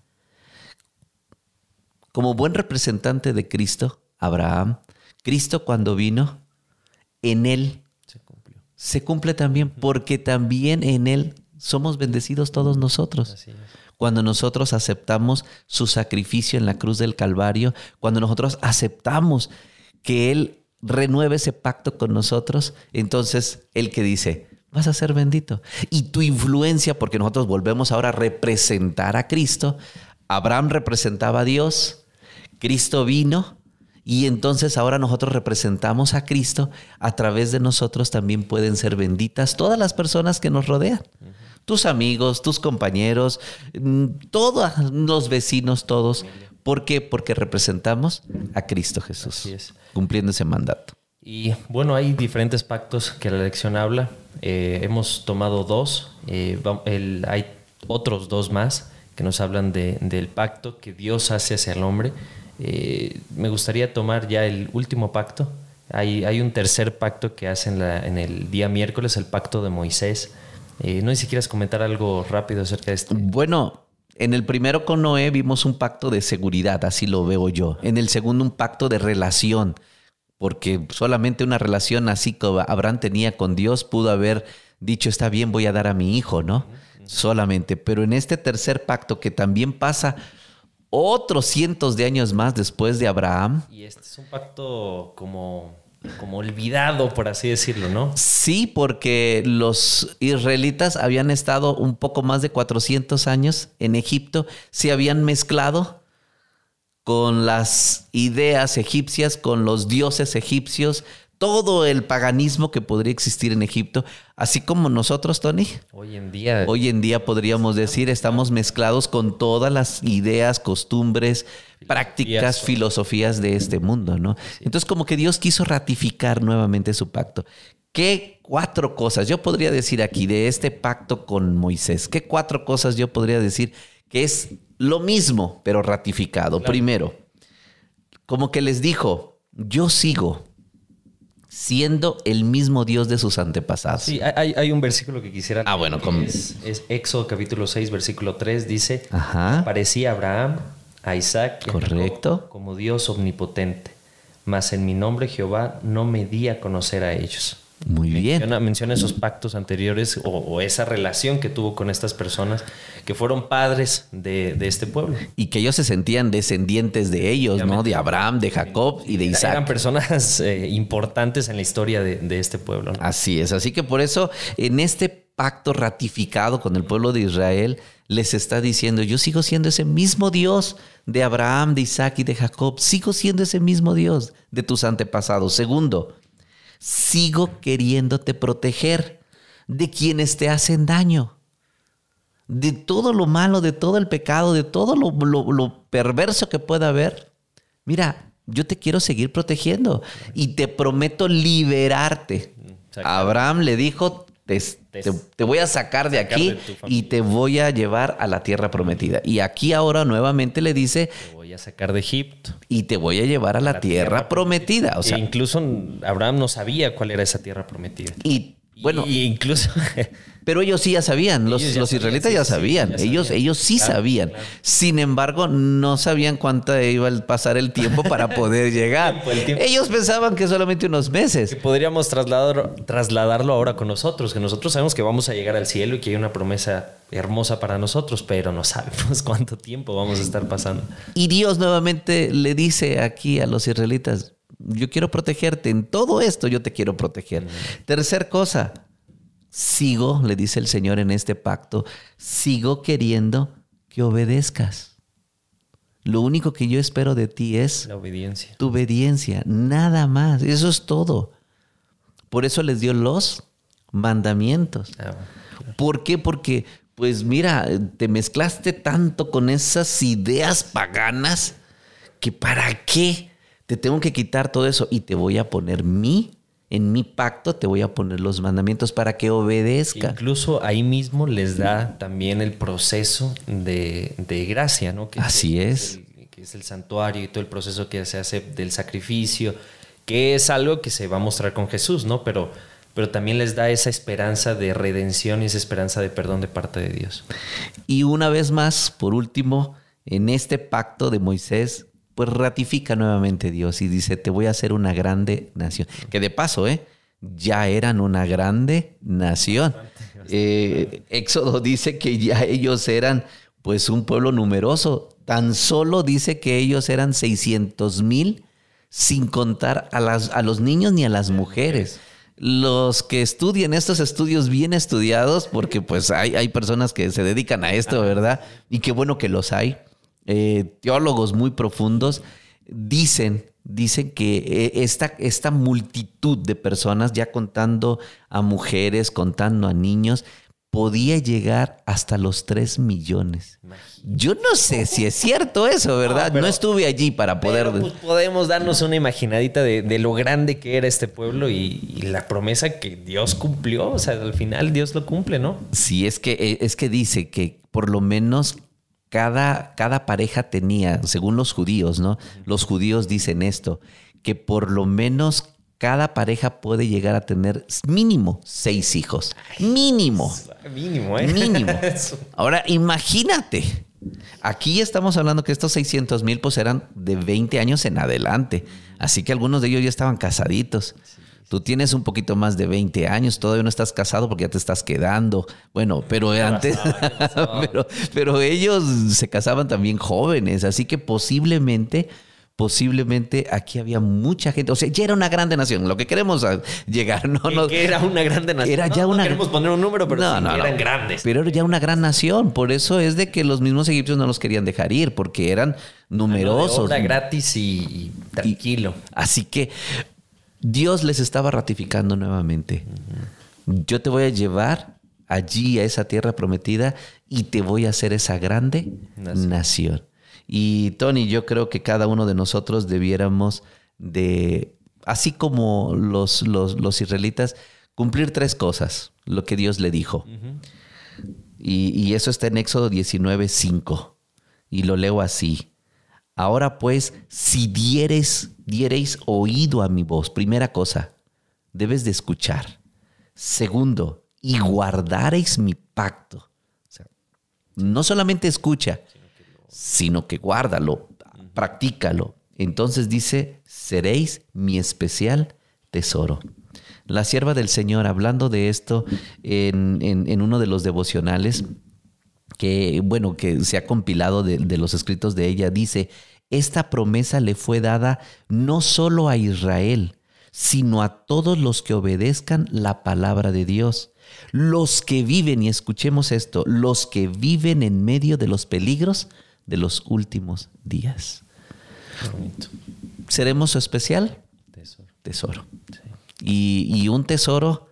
Como buen representante de Cristo, Abraham, Cristo cuando vino, en él se, se cumple también, porque también en él somos bendecidos todos nosotros. Cuando nosotros aceptamos su sacrificio en la cruz del Calvario, cuando nosotros aceptamos que Él renueve ese pacto con nosotros, entonces Él que dice, vas a ser bendito. Y tu influencia, porque nosotros volvemos ahora a representar a Cristo, Abraham representaba a Dios, Cristo vino y entonces ahora nosotros representamos a Cristo. A través de nosotros también pueden ser benditas todas las personas que nos rodean. Tus amigos, tus compañeros, mm, todos los vecinos, todos. ¿Por qué? Porque representamos a Cristo Jesús, cumpliendo ese mandato. Y bueno, hay diferentes pactos que la lección habla. Eh, hemos tomado dos, eh, hay otros dos más que nos hablan del pacto que Dios hace hacia el hombre eh, me gustaría tomar ya el último pacto. Hay, hay un tercer pacto que hacen en, el día miércoles, el pacto de Moisés. No sé si quieres comentar algo rápido acerca de este. Bueno, en el primero con Noé vimos un pacto de seguridad, así lo veo yo. En el segundo un pacto de relación, porque solamente una relación así que Abraham tenía con Dios pudo haber dicho, está bien, voy a dar a mi hijo, ¿no? Solamente. Pero en este tercer pacto que también pasa otros cientos de años más después de Abraham. Y este es un pacto como, como olvidado, por así decirlo, ¿no? Sí, porque los israelitas habían estado un poco más de 400 años en Egipto, se habían mezclado con las ideas egipcias, con los dioses egipcios, todo el paganismo que podría existir en Egipto, así como nosotros, Tony. Hoy en día. Hoy en día podríamos decir, estamos mezclados con todas las ideas, costumbres, prácticas, filosofías de este mundo, ¿no? Entonces, como que Dios quiso ratificar nuevamente su pacto. ¿Qué cuatro cosas yo podría decir aquí de este pacto con Moisés? ¿Qué cuatro cosas yo podría decir que es lo mismo, pero ratificado? Primero, como que les dijo, yo sigo siendo el mismo Dios de sus antepasados. Sí, hay, un versículo que quisiera. Ah, bueno, es, es, Éxodo capítulo 6, versículo 3, dice: Ajá. Parecía Abraham, a Isaac, correcto, como Dios omnipotente, mas en mi nombre Jehová no me di a conocer a ellos. Muy bien. Menciona, esos pactos anteriores o, esa relación que tuvo con estas personas que fueron padres de, este pueblo. Y que ellos se sentían descendientes de ellos, ¿no? De Abraham, de Jacob y de Isaac. Eran personas eh, importantes en la historia de, este pueblo. Así es. Así que por eso en este pacto ratificado con el pueblo de Israel, les está diciendo, yo sigo siendo ese mismo Dios de Abraham, de Isaac y de Jacob, sigo siendo ese mismo Dios de tus antepasados. Segundo, sigo queriéndote proteger de quienes te hacen daño, de todo lo malo, de todo el pecado, de todo lo, lo perverso que pueda haber. Mira, yo te quiero seguir protegiendo y te prometo liberarte. Abraham le dijo, te, voy a sacar de aquí y te voy a llevar a la tierra prometida. Y aquí ahora nuevamente le dice, te voy a sacar de Egipto. Y te voy a llevar a la, tierra, prometida. O sea, e incluso Abraham no sabía cuál era esa tierra prometida. Y bueno, y incluso Pero ellos sí ya sabían, los, israelitas ya sabían, ellos, ellos sí sabían. Sin embargo, no sabían cuánto iba a pasar el tiempo para poder llegar. Ellos pensaban que solamente unos meses. podríamos trasladar, trasladarlo ahora con nosotros, que nosotros sabemos que vamos a llegar al cielo y que hay una promesa hermosa para nosotros, pero no sabemos cuánto tiempo vamos a estar pasando. Y Dios nuevamente le dice aquí a los israelitas, yo quiero protegerte, en todo esto yo te quiero proteger. Tercer cosa, sigo, le dice el Señor en este pacto, sigo queriendo que obedezcas. Lo único que yo espero de ti es la obediencia. Tu obediencia, nada más. Eso es todo. Por eso les dio los mandamientos. Ah, ¿Por qué? Porque, pues mira, te mezclaste tanto con esas ideas paganas que para qué te tengo que quitar todo eso y te voy a poner mi en mi pacto te voy a poner los mandamientos para que obedezca. Incluso ahí mismo les da también el proceso de, gracia, ¿no? Que Así es. que es el santuario y todo el proceso que se hace del sacrificio, que es algo que se va a mostrar con Jesús, ¿no? Pero, pero también les da esa esperanza de redención y esa esperanza de perdón de parte de Dios. Y una vez más, por último, en este pacto de Moisés, pues ratifica nuevamente Dios y dice, te voy a hacer una grande nación. Que de paso, ¿eh? ya eran una grande nación. Eh, Éxodo dice que ya ellos eran pues un pueblo numeroso. Tan solo dice que ellos eran 600 mil sin contar a, las, a los niños ni a las mujeres. Los que estudian estos estudios bien estudiados, porque pues hay, hay personas que se dedican a esto, ¿verdad? Y qué bueno que los hay eh, teólogos muy profundos, dicen, dicen que eh, esta, esta multitud de personas, ya contando a mujeres, contando a niños, podía llegar hasta los 3 millones. Yo no sé si es cierto eso, ¿verdad? No, estuve allí para poder... Pues, podemos darnos una imaginadita de, lo grande que era este pueblo y, y, la promesa que Dios cumplió. O sea, al final Dios lo cumple, ¿no? Sí, es que, eh, es que dice que por lo menos cada, cada pareja tenía, según los judíos, ¿no? Los judíos dicen esto, que por lo menos cada pareja puede llegar a tener mínimo seis hijos. Mínimo. Mínimo, ¿eh? Mínimo. Ahora, imagínate. Aquí estamos hablando que estos 600 mil pues eran de 20 años en adelante. Así que algunos de ellos ya estaban casaditos. Tú tienes un poquito más de 20 años, todavía no estás casado porque ya te estás quedando. Bueno, pero antes, pero, ellos se casaban también jóvenes, así que posiblemente posiblemente aquí había mucha gente. O sea, ya era una grande nación. Lo que queremos llegar, no, no que era una grande nación. Era ya una. queremos poner un número, pero no, eran grandes. Pero era ya una gran nación. Por eso es de que los mismos egipcios no los querían dejar ir, porque eran numerosos. Era gratis y, tranquilo. así que Dios les estaba ratificando nuevamente. Yo te voy a llevar allí a esa tierra prometida y te voy a hacer esa grande nación. Y Tony, yo creo que cada uno de nosotros debiéramos de, así como los, los, israelitas, cumplir tres cosas, lo que Dios le dijo. y, y, eso está en Éxodo 19, 5. Y lo leo así. Ahora pues, si dieres, diereis oído a mi voz, primera cosa, debes de escuchar. Segundo, y guardareis mi pacto. no solamente escucha, sino que guárdalo, practícalo. Entonces dice, seréis mi especial tesoro. La sierva del Señor, hablando de esto en uno de los devocionales, que, bueno, que se ha compilado de, los escritos de ella, dice, esta promesa le fue dada no solo a Israel, sino a todos los que obedezcan la palabra de Dios. Los que viven, y escuchemos esto, los que viven en medio de los peligros de los últimos días. ¿Seremos su especial? Tesoro. Tesoro. Y, y un tesoro,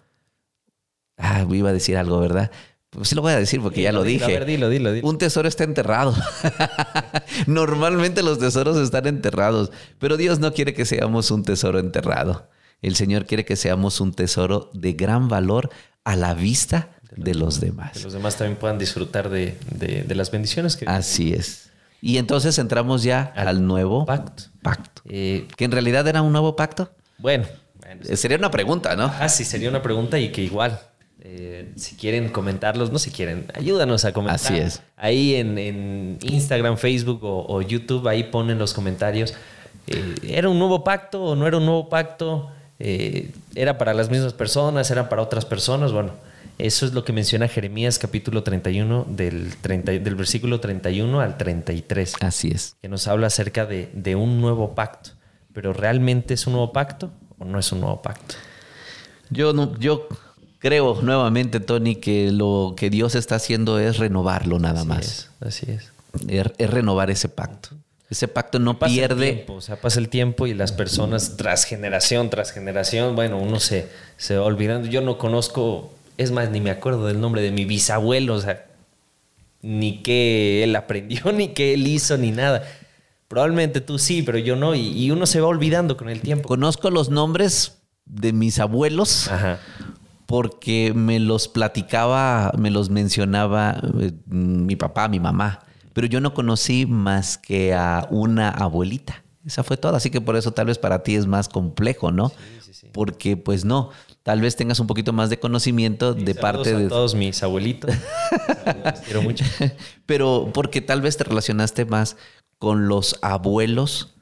ah, iba a decir algo, ¿verdad? Pues sí lo voy a decir porque ya lo dije. A ver, dilo, dilo, dilo. Un tesoro está enterrado. Normalmente los tesoros están enterrados, pero Dios no quiere que seamos un tesoro enterrado. El Señor quiere que seamos un tesoro de gran valor a la vista de los demás. Que los demás también puedan disfrutar de, de- de las bendiciones que Así es. Y entonces entramos ya Al al nuevo pacto. pacto. Eh, Que en realidad era un nuevo pacto. bueno, bueno, Eh, Sería una pregunta, ¿no? Ah, sí, sería una pregunta y que igual, eh, si quieren comentarlos, no si quieren, ayúdanos a comentar. Así es. Ahí en, en Instagram, Facebook o, o YouTube, ahí ponen los comentarios. Eh, ¿Era un nuevo pacto o no era un nuevo pacto? Eh, ¿Era para las mismas personas? ¿Era para otras personas? Bueno, eso es lo que menciona Jeremías capítulo 31, del, 30 del versículo 31 al 33 Así es. que nos habla acerca de, de un nuevo pacto. Pero ¿realmente es un nuevo pacto o no es un nuevo pacto? Yo, no, yo creo nuevamente, Tony, que lo que Dios está haciendo es renovarlo nada Así más. es, así es. Es, es renovar ese pacto. Ese pacto no Pasa el pierde. tiempo, o sea, pasa el tiempo y las personas tras generación tras generación, bueno, uno se, se va olvidando. Yo no conozco, es más, ni me acuerdo del nombre de mi bisabuelo, o sea, ni qué él aprendió, ni qué él hizo, ni nada. Probablemente tú sí, pero yo no, y, y uno se va olvidando con el tiempo. Conozco los nombres de mis abuelos Ajá. Porque me los platicaba, me los mencionaba eh, mi papá, mi mamá. Pero yo no conocí más que a una abuelita. Esa fue toda. Así que por eso tal vez para ti es más complejo, ¿no? Porque pues no, tal vez tengas un poquito más de conocimiento de parte a de... todos mis abuelitos. Los quiero mucho. Pero porque tal vez te relacionaste más con los abuelos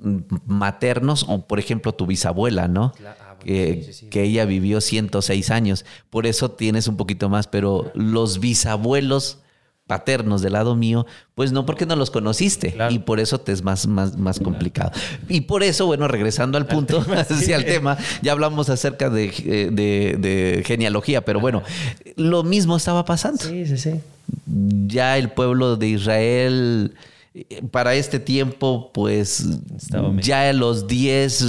mm, maternos o por ejemplo tu bisabuela, ¿no? Claro, que, sí, sí, sí. que ella vivió 106 años. Por eso tienes un poquito más, pero los bisabuelos paternos del lado mío, pues no porque no los conociste Claro. y por eso te es más, más, más complicado. Y por eso, bueno, regresando al punto, al tema, ya hablamos acerca de, eh, de- de genealogía, pero bueno, lo mismo estaba pasando Sí, sí, sí. ya el pueblo de Israel para este tiempo, pues ya los 10,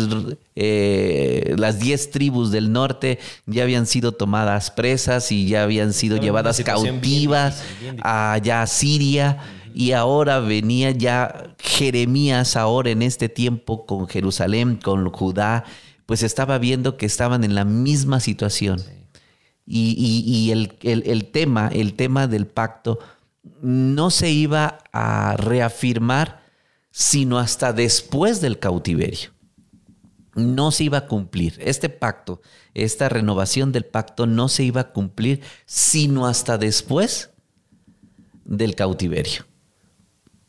eh, las 10 tribus del norte ya habían sido tomadas presas y ya habían sido Estaba llevadas bien cautivas difícil, bien difícil. allá a Siria. Y ahora venía ya Jeremías ahora en este tiempo con Jerusalén, con Judá, pues estaba viendo que estaban en la misma situación. Y, y- y el, el- el tema, el tema del pacto, no se iba a reafirmar sino hasta después del cautiverio. No se iba a cumplir. Este pacto, esta renovación del pacto no se iba a cumplir sino hasta después del cautiverio.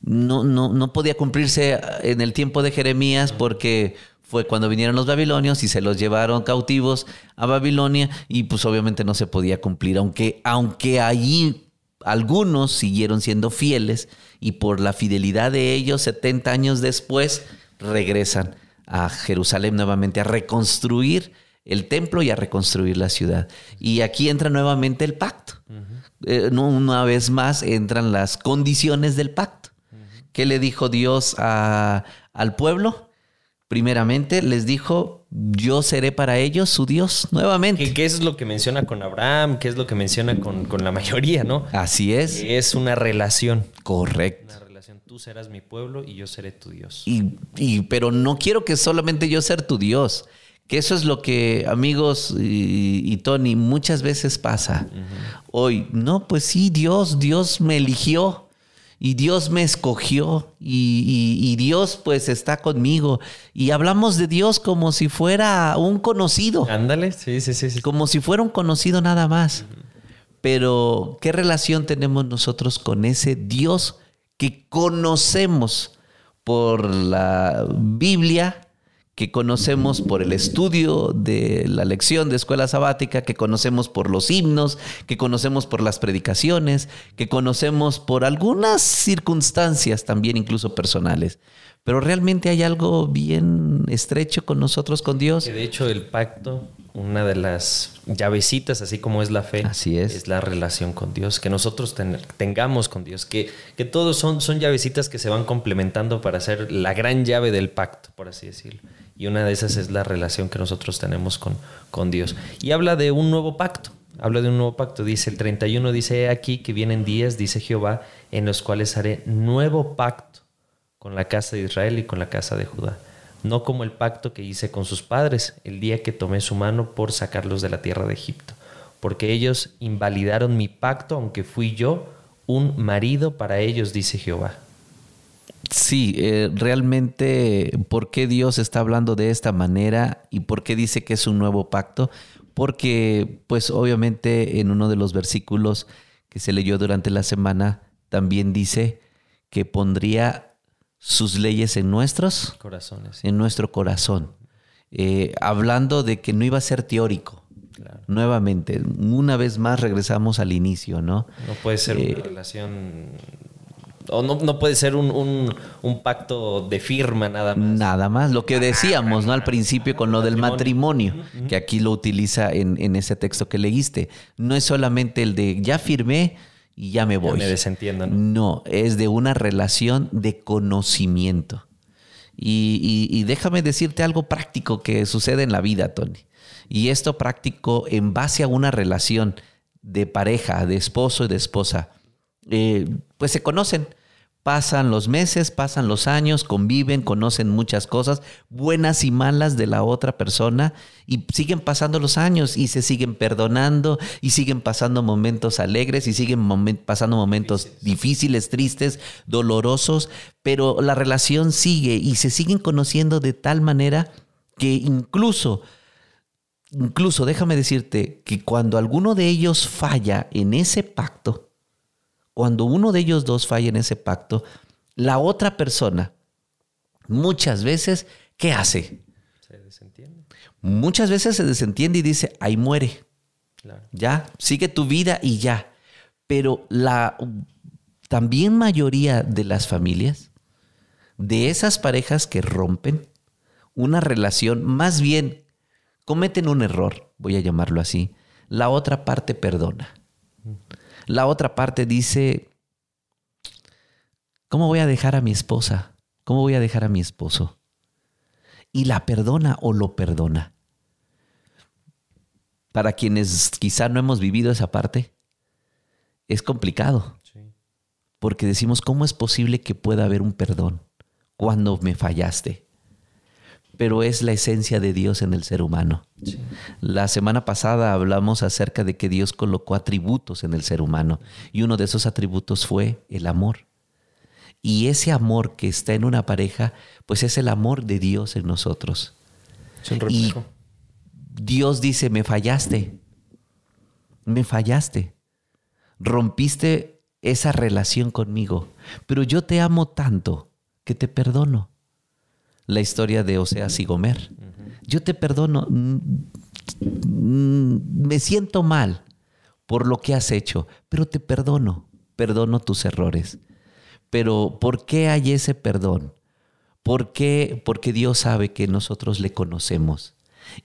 No, no, no podía cumplirse en el tiempo de Jeremías porque fue cuando vinieron los babilonios y se los llevaron cautivos a Babilonia y pues obviamente no se podía cumplir, aunque, aunque allí algunos siguieron siendo fieles y por la fidelidad de ellos 70 años después regresan a Jerusalén nuevamente a reconstruir el templo y a reconstruir la ciudad. Y aquí entra nuevamente el pacto. Eh, una vez más entran las condiciones del pacto. ¿Qué le dijo Dios a- al pueblo? Primeramente les dijo, yo seré para ellos su Dios nuevamente. ¿Qué, qué es lo que menciona con Abraham? ¿Qué es lo que menciona con, con la mayoría, no? Así es. Es una relación. Correcto. Una relación. Tú serás mi pueblo y yo seré tu Dios. Y, y- pero no quiero que solamente yo ser tu Dios. Que eso es lo que, amigos y, y Tony, muchas veces pasa. Hoy, no, pues sí, Dios, Dios me eligió y Dios me escogió y, y- y Dios pues está conmigo. Y hablamos de Dios como si fuera un conocido, Ándale, sí, sí, sí. sí. como si fuera un conocido nada más. Pero, ¿qué relación tenemos nosotros con ese Dios que conocemos por la Biblia, que conocemos por el estudio de la lección de escuela sabática, que conocemos por los himnos, que conocemos por las predicaciones, que conocemos por algunas circunstancias también incluso personales? Pero realmente hay algo bien estrecho con nosotros, con Dios. De hecho el pacto una de las llavecitas, así como es la fe, así es. es la relación con Dios, que nosotros tengamos con Dios, que, que todos son, son llavecitas que se van complementando para hacer la gran llave del pacto, por así decirlo. Y una de esas es la relación que nosotros tenemos con, con Dios. Y habla de un nuevo pacto, habla de un nuevo pacto. Dice el 31, dice aquí que vienen días, dice Jehová, en los cuales haré nuevo pacto con la casa de Israel y con la casa de Judá no como el pacto que hice con sus padres el día que tomé su mano por sacarlos de la tierra de Egipto, porque ellos invalidaron mi pacto, aunque fui yo un marido para ellos, dice Jehová. Sí, eh, realmente, ¿por qué Dios está hablando de esta manera y por qué dice que es un nuevo pacto? Porque, pues obviamente en uno de los versículos que se leyó durante la semana, también dice que pondría sus leyes en nuestros corazones, en nuestro corazón. Eh, hablando de que no iba a ser teórico. Nuevamente, una vez más regresamos al inicio, ¿no? No puede ser una eh, relación o no, no, puede ser un, pacto de firma nada más. Nada más, lo que decíamos ¿no? al principio con lo del matrimonio, que aquí lo utiliza en, en, ese texto que leíste. No es solamente el de ya firmé, y ya me voy. me desentiendo, ¿no? No, es de una relación de conocimiento. Y, déjame decirte algo práctico que sucede en la vida, Tony. Y esto práctico en base a una relación de pareja, de esposo y de esposa. Eh, pues se conocen, Pasan los meses, pasan los años, conviven, conocen muchas cosas, buenas y malas de la otra persona, y siguen pasando los años y se siguen perdonando y siguen pasando momentos alegres y siguen pasando momentos difíciles, tristes, dolorosos, pero la relación sigue y se siguen conociendo de tal manera que incluso, incluso déjame decirte que cuando alguno de ellos falla en ese pacto, cuando uno de ellos dos falla en ese pacto, la otra persona muchas veces, ¿qué hace? Se desentiende. Muchas veces se desentiende y dice, ahí muere. Ya, sigue tu vida y ya. Pero la también mayoría de las familias, de esas parejas que rompen una relación, más bien cometen un error, voy a llamarlo así, la otra parte perdona. La otra parte dice, ¿cómo voy a dejar a mi esposa? ¿Cómo voy a dejar a mi esposo? Y la perdona o lo perdona. Para quienes quizá no hemos vivido esa parte, es complicado. Porque decimos, ¿cómo es posible que pueda haber un perdón cuando me fallaste? Pero es la esencia de Dios en el ser humano. La semana pasada hablamos acerca de que Dios colocó atributos en el ser humano y uno de esos atributos fue el amor. Y ese amor que está en una pareja, pues es el amor de Dios en nosotros. Y Dios dice, me fallaste, me fallaste, rompiste esa relación conmigo, pero yo te amo tanto que te perdono la historia de Oseas y Gomer. Yo te perdono, me siento mal por lo que has hecho, pero te perdono, perdono tus errores. Pero ¿por qué hay ese perdón? ¿Por qué? Porque Dios sabe que nosotros le conocemos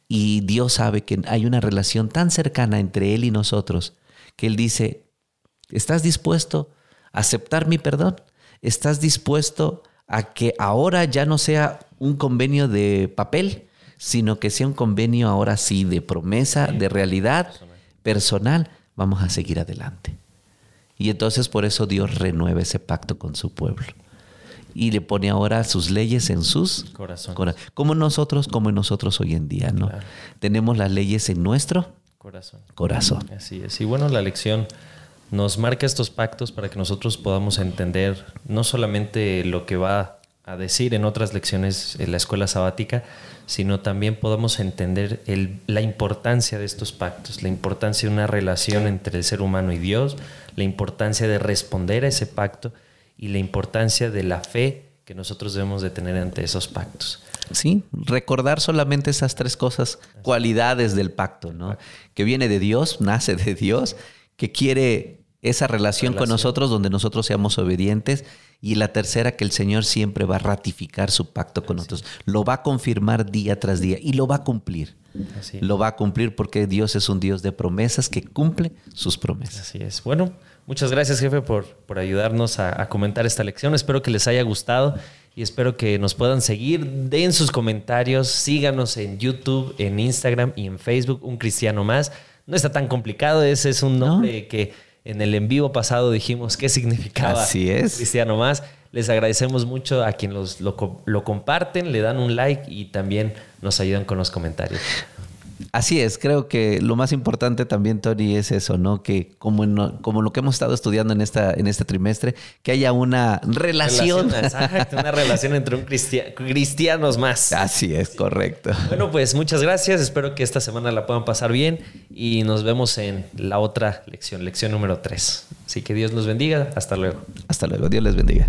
y Dios sabe que hay una relación tan cercana entre Él y nosotros que Él dice, ¿estás dispuesto a aceptar mi perdón? ¿Estás dispuesto a que ahora ya no sea un convenio de papel, sino que sea un convenio ahora sí de promesa, de realidad personal, vamos a seguir adelante. Y entonces por eso Dios renueva ese pacto con su pueblo. Y le pone ahora sus leyes en sus corazones. Como nosotros, como nosotros hoy en día, ¿no? Tenemos las leyes en nuestro corazón. corazón. Así es. Y bueno, la lección nos marca estos pactos para que nosotros podamos entender no solamente lo que va a decir en otras lecciones en la escuela sabática, sino también podamos entender la importancia de estos pactos, la importancia de una relación entre el ser humano y Dios, la importancia de responder a ese pacto y la importancia de la fe que nosotros debemos de tener ante esos pactos. Sí, recordar solamente esas tres cosas, cualidades del pacto, ¿no? Que viene de Dios, nace de Dios, que quiere esa relación, con nosotros donde nosotros seamos obedientes. Y la tercera, que el Señor siempre va a ratificar su pacto con nosotros. Lo va a confirmar día tras día y lo va a cumplir. lo va a cumplir porque Dios es un Dios de promesas que cumple sus promesas. Así es. Bueno, muchas gracias jefe por, por ayudarnos a, a comentar esta lección. Espero que les haya gustado y espero que nos puedan seguir. Den sus comentarios, síganos en YouTube, en Instagram y en Facebook, Un Cristiano Más. No está tan complicado, ese es un nombre que en el en vivo pasado dijimos qué significaba Así es. Cristiano Más. Les agradecemos mucho a quienes lo, lo comparten, le dan un like y también nos ayudan con los comentarios. Así es, creo que lo más importante también, Tony, es eso, ¿no? Que como, como lo que hemos estado estudiando en, esta, en este trimestre, que haya una relación. exacto, una relación entre un cristianos más. Así es, correcto. Bueno, pues muchas gracias. Espero que esta semana la puedan pasar bien y nos vemos en la otra lección, lección número 3. Así que Dios los bendiga. Hasta luego. Hasta luego. Dios les bendiga.